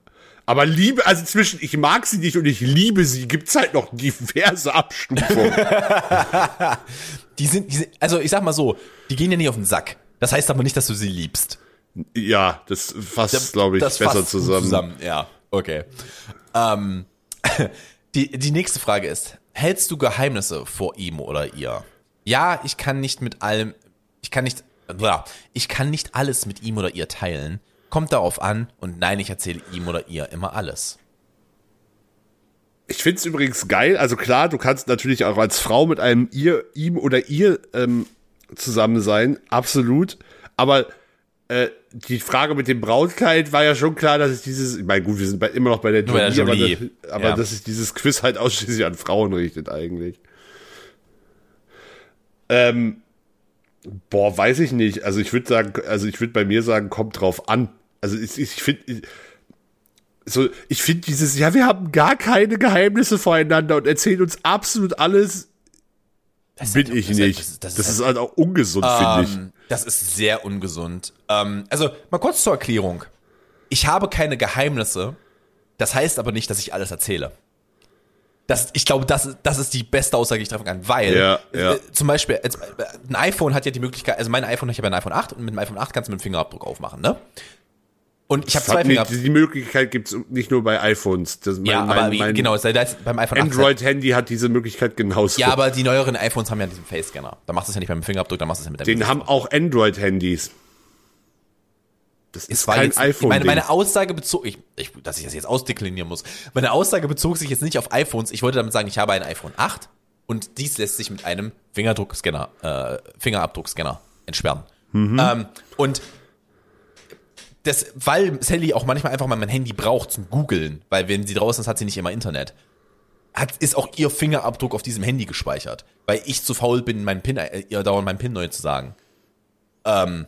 aber Liebe, also zwischen ich mag sie nicht und ich liebe sie, gibt's halt noch diverse Abstufungen. die, sind, die sind, also ich sag mal so, die gehen ja nicht auf den Sack. Das heißt aber nicht, dass du sie liebst. Ja, das fasst, glaube ich, das besser zusammen. zusammen. Ja, okay. Ähm, die, die nächste Frage ist, hältst du Geheimnisse vor ihm oder ihr? Ja, ich kann nicht mit allem, ich kann nicht, ich kann nicht alles mit ihm oder ihr teilen. Kommt darauf an und nein, ich erzähle ihm oder ihr immer alles. Ich find's übrigens geil. Also klar, du kannst natürlich auch als Frau mit einem ihr, ihm oder ihr ähm, zusammen sein, absolut. Aber äh, die Frage mit dem Brautkleid war ja schon klar, dass es dieses, ich meine, gut, wir sind bei, immer noch bei der Jolie, aber, das, aber ja. dass sich dieses Quiz halt ausschließlich an Frauen richtet eigentlich. Ähm, boah, weiß ich nicht. Also ich würde sagen, also ich würde bei mir sagen, kommt drauf an. Also ich, ich finde, so, ich finde dieses, ja, wir haben gar keine Geheimnisse voreinander und erzählen uns absolut alles. Das bin halt, ich nicht. Halt, das, das, das, ist halt auch ungesund, ähm, finde ich. Das ist sehr ungesund. Ähm, also, mal kurz zur Erklärung. Ich habe keine Geheimnisse. Das heißt aber nicht, dass ich alles erzähle. Das, ich glaube, das, das ist die beste Aussage, die ich treffen kann, weil ja, ja. Äh, zum Beispiel äh, ein iPhone hat ja die Möglichkeit, also mein iPhone, ich habe ein iPhone 8 und mit dem iPhone 8 kannst du mit dem Fingerabdruck aufmachen, ne? Und ich habe zwei Finger. Die, die Möglichkeit gibt's nicht nur bei iPhones. Das mein, ja, aber mein, mein genau, das beim iPhone Android-Handy hat diese Möglichkeit genauso. Ja, aber die neueren iPhones haben ja diesen Face-Scanner. Da machst du es ja nicht beim Fingerabdruck, da machst du es ja mit dem Den haben auch Android-Handys. Das ist kein jetzt, iPhone. Meine, meine Aussage bezog, ich, ich, dass ich das jetzt ausdeklinieren muss. Meine Aussage bezog sich jetzt nicht auf iPhones. Ich wollte damit sagen, ich habe ein iPhone 8 und dies lässt sich mit einem Fingerdruckscanner, äh, Fingerabdruckscanner entsperren. Mhm. Ähm, und das, weil Sally auch manchmal einfach mal mein Handy braucht zum Googeln, weil wenn sie draußen ist, hat sie nicht immer Internet. Hat, ist auch ihr Fingerabdruck auf diesem Handy gespeichert, weil ich zu faul bin, meinen Pin, äh, ihr dauernd meinen Pin neu zu sagen. Ähm,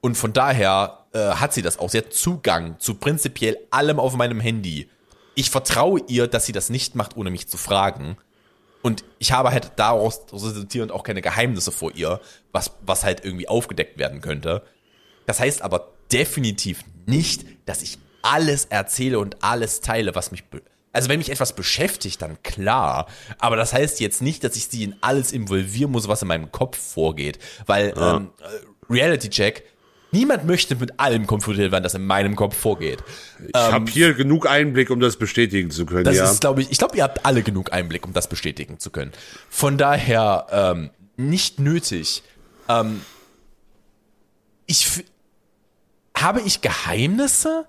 und von daher äh, hat sie das auch. Sie hat Zugang zu prinzipiell allem auf meinem Handy. Ich vertraue ihr, dass sie das nicht macht, ohne mich zu fragen. Und ich habe halt daraus resultierend auch keine Geheimnisse vor ihr, was, was halt irgendwie aufgedeckt werden könnte. Das heißt aber definitiv nicht, dass ich alles erzähle und alles teile, was mich. Also wenn mich etwas beschäftigt, dann klar. Aber das heißt jetzt nicht, dass ich sie in alles involvieren muss, was in meinem Kopf vorgeht. Weil ja. ähm, Reality Check, niemand möchte mit allem konfrontiert werden, das in meinem Kopf vorgeht. Ich ähm, habe hier genug Einblick, um das bestätigen zu können. Das ja. ist, glaube ich, ich glaube, ihr habt alle genug Einblick, um das bestätigen zu können. Von daher ähm, nicht nötig. Ähm, ich, habe ich Geheimnisse?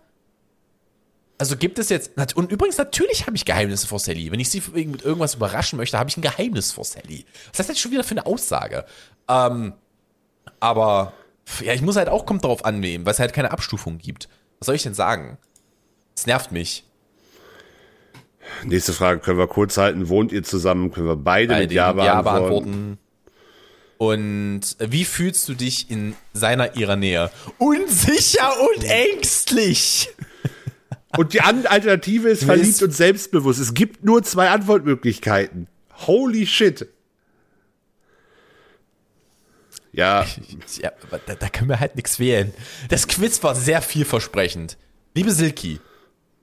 Also gibt es jetzt, und übrigens natürlich habe ich Geheimnisse vor Sally. Wenn ich sie mit irgendwas überraschen möchte, habe ich ein Geheimnis vor Sally. Was heißt das schon wieder für eine Aussage? Ähm, aber, ja, ich muss halt auch, kommt darauf annehmen, weil es halt keine Abstufung gibt. Was soll ich denn sagen? Es nervt mich. Nächste Frage können wir kurz halten. Wohnt ihr zusammen? Können wir beide, beide mit Ja beantworten? Ja beantworten. Und wie fühlst du dich in seiner ihrer Nähe? Unsicher und ängstlich. Und die Alternative ist verliebt und selbstbewusst. Es gibt nur zwei Antwortmöglichkeiten. Holy shit. Ja. ja da, da können wir halt nichts wählen. Das Quiz war sehr vielversprechend. Liebe Silki,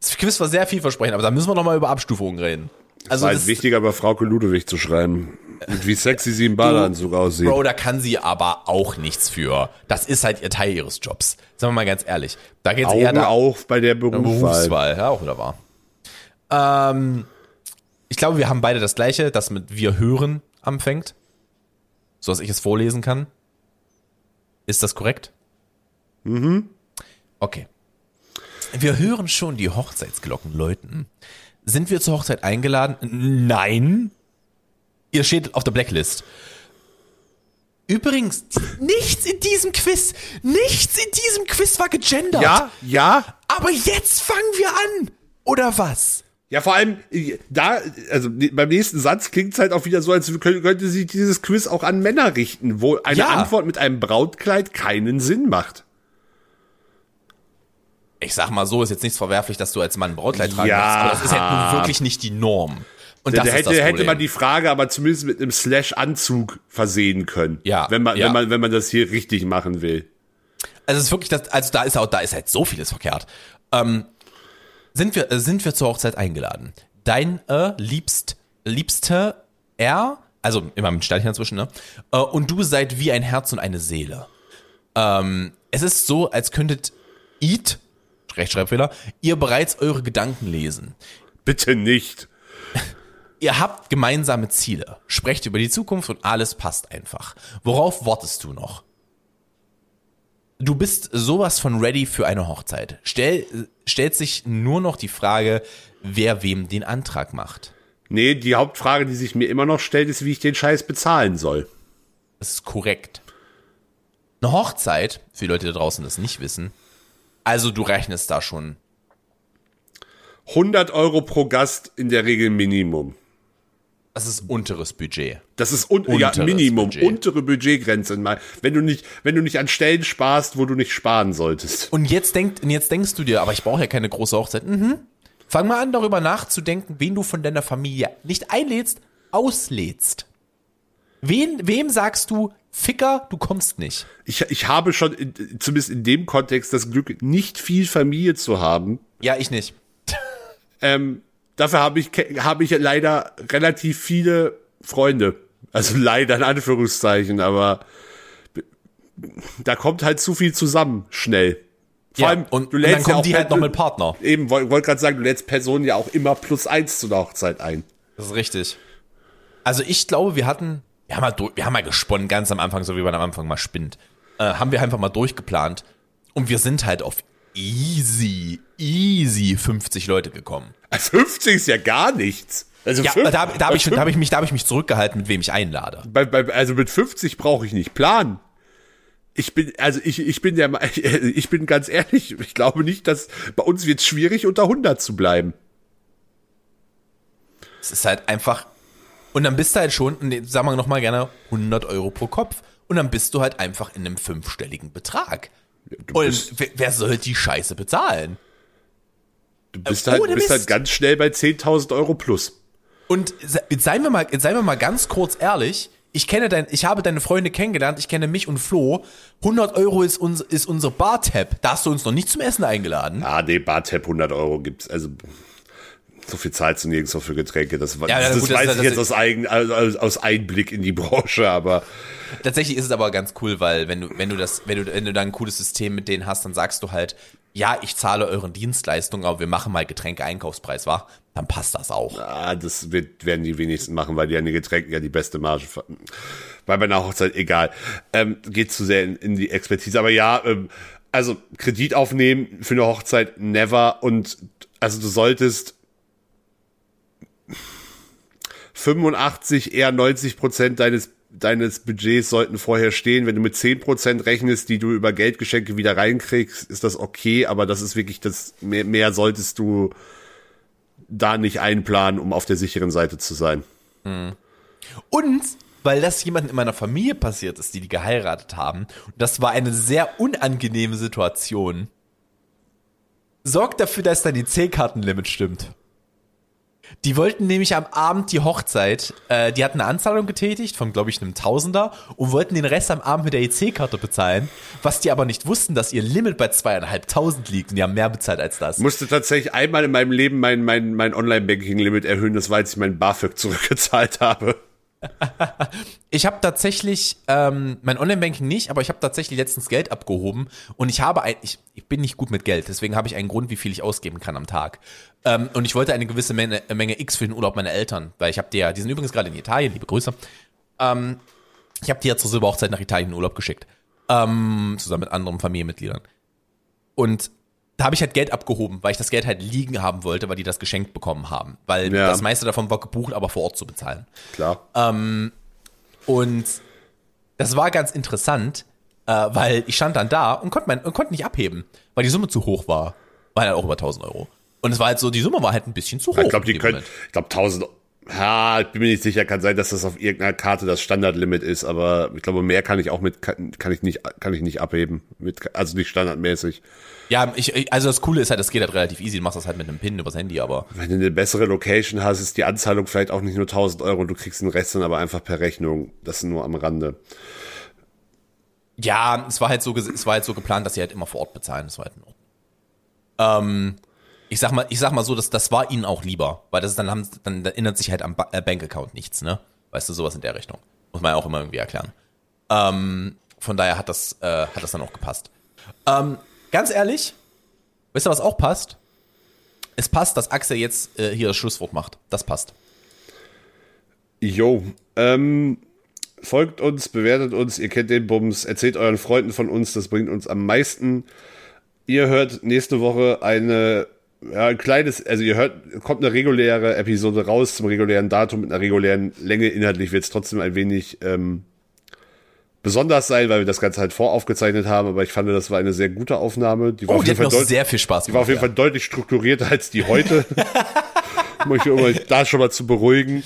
das Quiz war sehr vielversprechend, aber da müssen wir nochmal über Abstufungen reden. Also es war halt wichtiger, über Frauke Ludewig zu schreiben. Und wie sexy sie im Badeanzug aussieht. Bro, da kann sie aber auch nichts für. Das ist halt ihr Teil ihres Jobs. Sagen wir mal ganz ehrlich. Da geht's Augen eher da, auf bei der Berufswahl. Berufswahl. Ja, auch wieder wahr. Ähm, ich glaube, wir haben beide das gleiche, das mit wir hören anfängt. So dass ich es vorlesen kann. Ist das korrekt? Mhm. Okay. Wir hören schon die Hochzeitsglocken läuten. Sind wir zur Hochzeit eingeladen? Nein. Ihr steht auf der Blacklist. Übrigens, nichts in diesem Quiz, nichts in diesem Quiz war gegendert. Ja, ja. Aber jetzt fangen wir an. Oder was? Ja, vor allem, da, also beim nächsten Satz klingt es halt auch wieder so, als könnte sich dieses Quiz auch an Männer richten, wo eine ja. Antwort mit einem Brautkleid keinen Sinn macht. Ich sag mal so, ist jetzt nichts verwerflich, dass du als Mann ein Brautkleid tragen ja. willst, aber das ist halt nun wirklich nicht die Norm. Und da, das hätte, hätte man die Frage aber zumindest mit einem Slash-Anzug versehen können. Ja. Wenn man, ja. wenn man, wenn man das hier richtig machen will. Also es ist wirklich das, also da ist auch, da ist halt so vieles verkehrt. Ähm, sind wir, äh, sind wir zur Hochzeit eingeladen. Dein äh, liebst, liebste er, also immer mit Sternchen dazwischen, ne? Äh, und du seid wie ein Herz und eine Seele. Ähm, es ist so, als könntet Eat, Rechtschreibfehler, ihr bereits eure Gedanken lesen. Bitte nicht. Ihr habt gemeinsame Ziele, sprecht über die Zukunft und alles passt einfach. Worauf wartest du noch? du bist sowas von ready für eine Hochzeit. Stell, stellt sich nur noch die Frage, wer wem den Antrag macht. Nee, die Hauptfrage, die sich mir immer noch stellt, ist, wie ich den Scheiß bezahlen soll. Das ist korrekt. Eine Hochzeit, für die Leute da draußen das nicht wissen, also du rechnest da schon. 100 Euro pro Gast in der Regel Minimum. Das ist unteres Budget. Das ist un ja, Minimum, Budget. untere Budgetgrenze. Wenn du nicht, wenn du nicht an Stellen sparst, wo du nicht sparen solltest. Und jetzt, denk, jetzt denkst du dir, aber ich brauche ja keine große Hochzeit. Mhm. Fang mal an, darüber nachzudenken, wen du von deiner Familie nicht einlädst, auslädst. Wen, wem sagst du, Ficker, du kommst nicht? Ich, ich habe schon, in, zumindest in dem Kontext, das Glück, nicht viel Familie zu haben. Ja, ich nicht. ähm, Dafür habe ich, habe ich leider relativ viele Freunde. Also leider in Anführungszeichen, aber da kommt halt zu viel zusammen schnell. Vor ja, allem, und, du lädst und dann kommen ja die halt noch mit Partner. Eben, wollte wollt gerade sagen, du lädst Personen ja auch immer plus eins zu der Hochzeit ein. Das ist richtig. Also ich glaube, wir hatten, wir haben mal, wir haben mal gesponnen, ganz am Anfang, so wie man am Anfang mal spinnt. Äh, haben wir einfach mal durchgeplant. Und wir sind halt auf easy, easy 50 Leute gekommen. 50 ist ja gar nichts. Also ja, 50, da, da habe ich, hab ich, mich, da hab ich mich zurückgehalten, mit wem ich einlade. Bei, bei, also mit 50 brauche ich nicht planen. Ich bin, also ich, ich bin der, ich bin ganz ehrlich, ich glaube nicht, dass bei uns wird es schwierig, unter 100 zu bleiben. Es ist halt einfach, und dann bist du halt schon, sagen wir nochmal gerne, 100 Euro pro Kopf. Und dann bist du halt einfach in einem fünfstelligen Betrag. Du und wer, wer soll die Scheiße bezahlen? Du bist, halt, bist halt ganz schnell bei 10.000 Euro plus. Und seien wir mal, seien wir mal ganz kurz ehrlich, ich kenne dein, ich habe deine Freunde kennengelernt, ich kenne mich und Flo. 100 Euro ist, uns, ist unsere Bar-Tab. Da hast du uns noch nicht zum Essen eingeladen. Ah, nee, Bar-Tab 100 Euro gibt's, also, so viel zahlst du nirgends für Getränke. Das, ja, das, das, gut, weiß das, ich jetzt aus, Eigen, also aus Einblick in die Branche, aber. Tatsächlich ist es aber ganz cool, weil wenn du, wenn du das, wenn du, wenn du da ein cooles System mit denen hast, dann sagst du halt, ja, ich zahle euren Dienstleistungen, aber wir machen mal Getränke-Einkaufspreis, wa? Dann passt das auch. Ja, das wird, werden die wenigsten machen, weil die an den Getränken ja die beste Marge Weil bei einer Hochzeit egal. Ähm, geht zu sehr in, in die Expertise. Aber ja, ähm, also Kredit aufnehmen für eine Hochzeit never und also du solltest 85, eher 90 Prozent deines deines Budgets sollten vorher stehen. Wenn du mit 10% rechnest, die du über Geldgeschenke wieder reinkriegst, ist das okay, aber das ist wirklich das, mehr, mehr solltest du da nicht einplanen, um auf der sicheren Seite zu sein. Mhm. Und weil das jemand in meiner Familie passiert ist, die die geheiratet haben, das war eine sehr unangenehme Situation, sorgt dafür, dass dein EC-Kartenlimit stimmt. Die wollten nämlich am Abend die Hochzeit, äh, die hatten eine Anzahlung getätigt von, glaube ich, einem Tausender und wollten den Rest am Abend mit der EC-Karte bezahlen, was die aber nicht wussten, dass ihr Limit bei zweieinhalbtausend liegt und die haben mehr bezahlt als das. Musste tatsächlich einmal in meinem Leben mein, mein, mein Online-Banking-Limit erhöhen, das war, als ich mein BAföG zurückgezahlt habe. ich habe tatsächlich ähm, mein Online-Banking nicht, aber ich habe tatsächlich letztens Geld abgehoben und ich habe ein, ich, ich bin nicht gut mit Geld, deswegen habe ich einen Grund, wie viel ich ausgeben kann am Tag. Ähm, und ich wollte eine gewisse Menge, Menge X für den Urlaub meiner Eltern, weil ich habe die ja, die sind übrigens gerade in Italien, liebe Grüße. Ähm, ich habe die ja zur Silberhochzeit nach Italien in Urlaub geschickt, ähm, zusammen mit anderen Familienmitgliedern. Und da habe ich halt Geld abgehoben, weil ich das Geld halt liegen haben wollte, weil die das geschenkt bekommen haben. Weil das meiste davon war gebucht, aber vor Ort zu bezahlen. Klar. Ähm, und das war ganz interessant, äh, weil ich stand dann da und konnte, mein, und konnte nicht abheben, weil die Summe zu hoch war. War halt auch über 1000 Euro. Und es war halt so, die Summe war halt ein bisschen zu hoch. Ich glaube, die können, ich glaube, 1000 ja, ich bin mir nicht sicher, kann sein, dass das auf irgendeiner Karte das Standardlimit ist, aber ich glaube, mehr kann ich auch mit, kann, kann ich nicht, kann ich nicht abheben, mit, also nicht standardmäßig. Ja, ich, also das Coole ist halt, das geht halt relativ easy, du machst das halt mit einem Pin übers Handy, aber. Wenn du eine bessere Location hast, ist die Anzahlung vielleicht auch nicht nur 1000 Euro und du kriegst den Rest dann aber einfach per Rechnung. Das nur am Rande. Ja, es war halt so, es war halt so geplant, dass sie halt immer vor Ort bezahlen, das war halt in Ordnung. Ähm, ich sag mal, ich sag mal so, dass das war ihnen auch lieber, weil das ist dann haben, dann erinnert sich halt am ba äh, Bankaccount nichts, ne? Weißt du, sowas in der Richtung. Muss man ja auch immer irgendwie erklären. Ähm, von daher hat das, äh, hat das dann auch gepasst. Ähm, ganz ehrlich, wisst ihr, was auch passt? Es passt, dass Axel jetzt äh, hier das Schlusswort macht. Das passt. Jo, ähm, folgt uns, bewertet uns, ihr kennt den Bums, erzählt euren Freunden von uns, das bringt uns am meisten. Ihr hört nächste Woche eine ja, ein kleines, also ihr hört, kommt eine reguläre Episode raus zum regulären Datum mit einer regulären Länge. Inhaltlich wird es trotzdem ein wenig ähm, besonders sein, weil wir das Ganze halt voraufgezeichnet haben, aber ich fand, das war eine sehr gute Aufnahme. Die war oh, auf jeden Fall sehr viel Spaß Die war auf jeden ja. Fall deutlich strukturierter als die heute. um euch da schon mal zu beruhigen.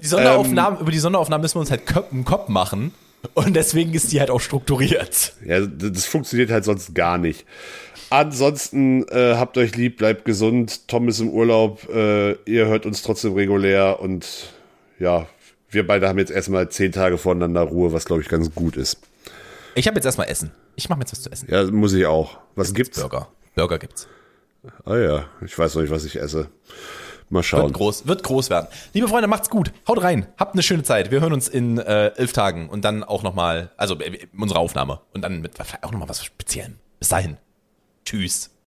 Die Sonderaufnahmen, ähm, über die Sonderaufnahmen müssen wir uns halt im Kopf machen. Und deswegen ist die halt auch strukturiert. Ja, das funktioniert halt sonst gar nicht. Ansonsten äh, habt euch lieb, bleibt gesund. Tom ist im Urlaub. Äh, ihr hört uns trotzdem regulär und ja, wir beide haben jetzt erstmal zehn Tage voneinander Ruhe, was glaube ich ganz gut ist. Ich habe jetzt erstmal Essen. Ich mache mir jetzt was zu essen. Ja, muss ich auch. Was gibt's? Burger. Burger gibt's. Ah ja, ich weiß noch nicht, was ich esse. Mal schauen. Wird groß, wird groß werden. Liebe Freunde, macht's gut. Haut rein. Habt eine schöne Zeit. Wir hören uns in äh, elf Tagen und dann auch nochmal, also äh, unsere Aufnahme und dann mit auch nochmal was Speziellem. Bis dahin. Tschüss.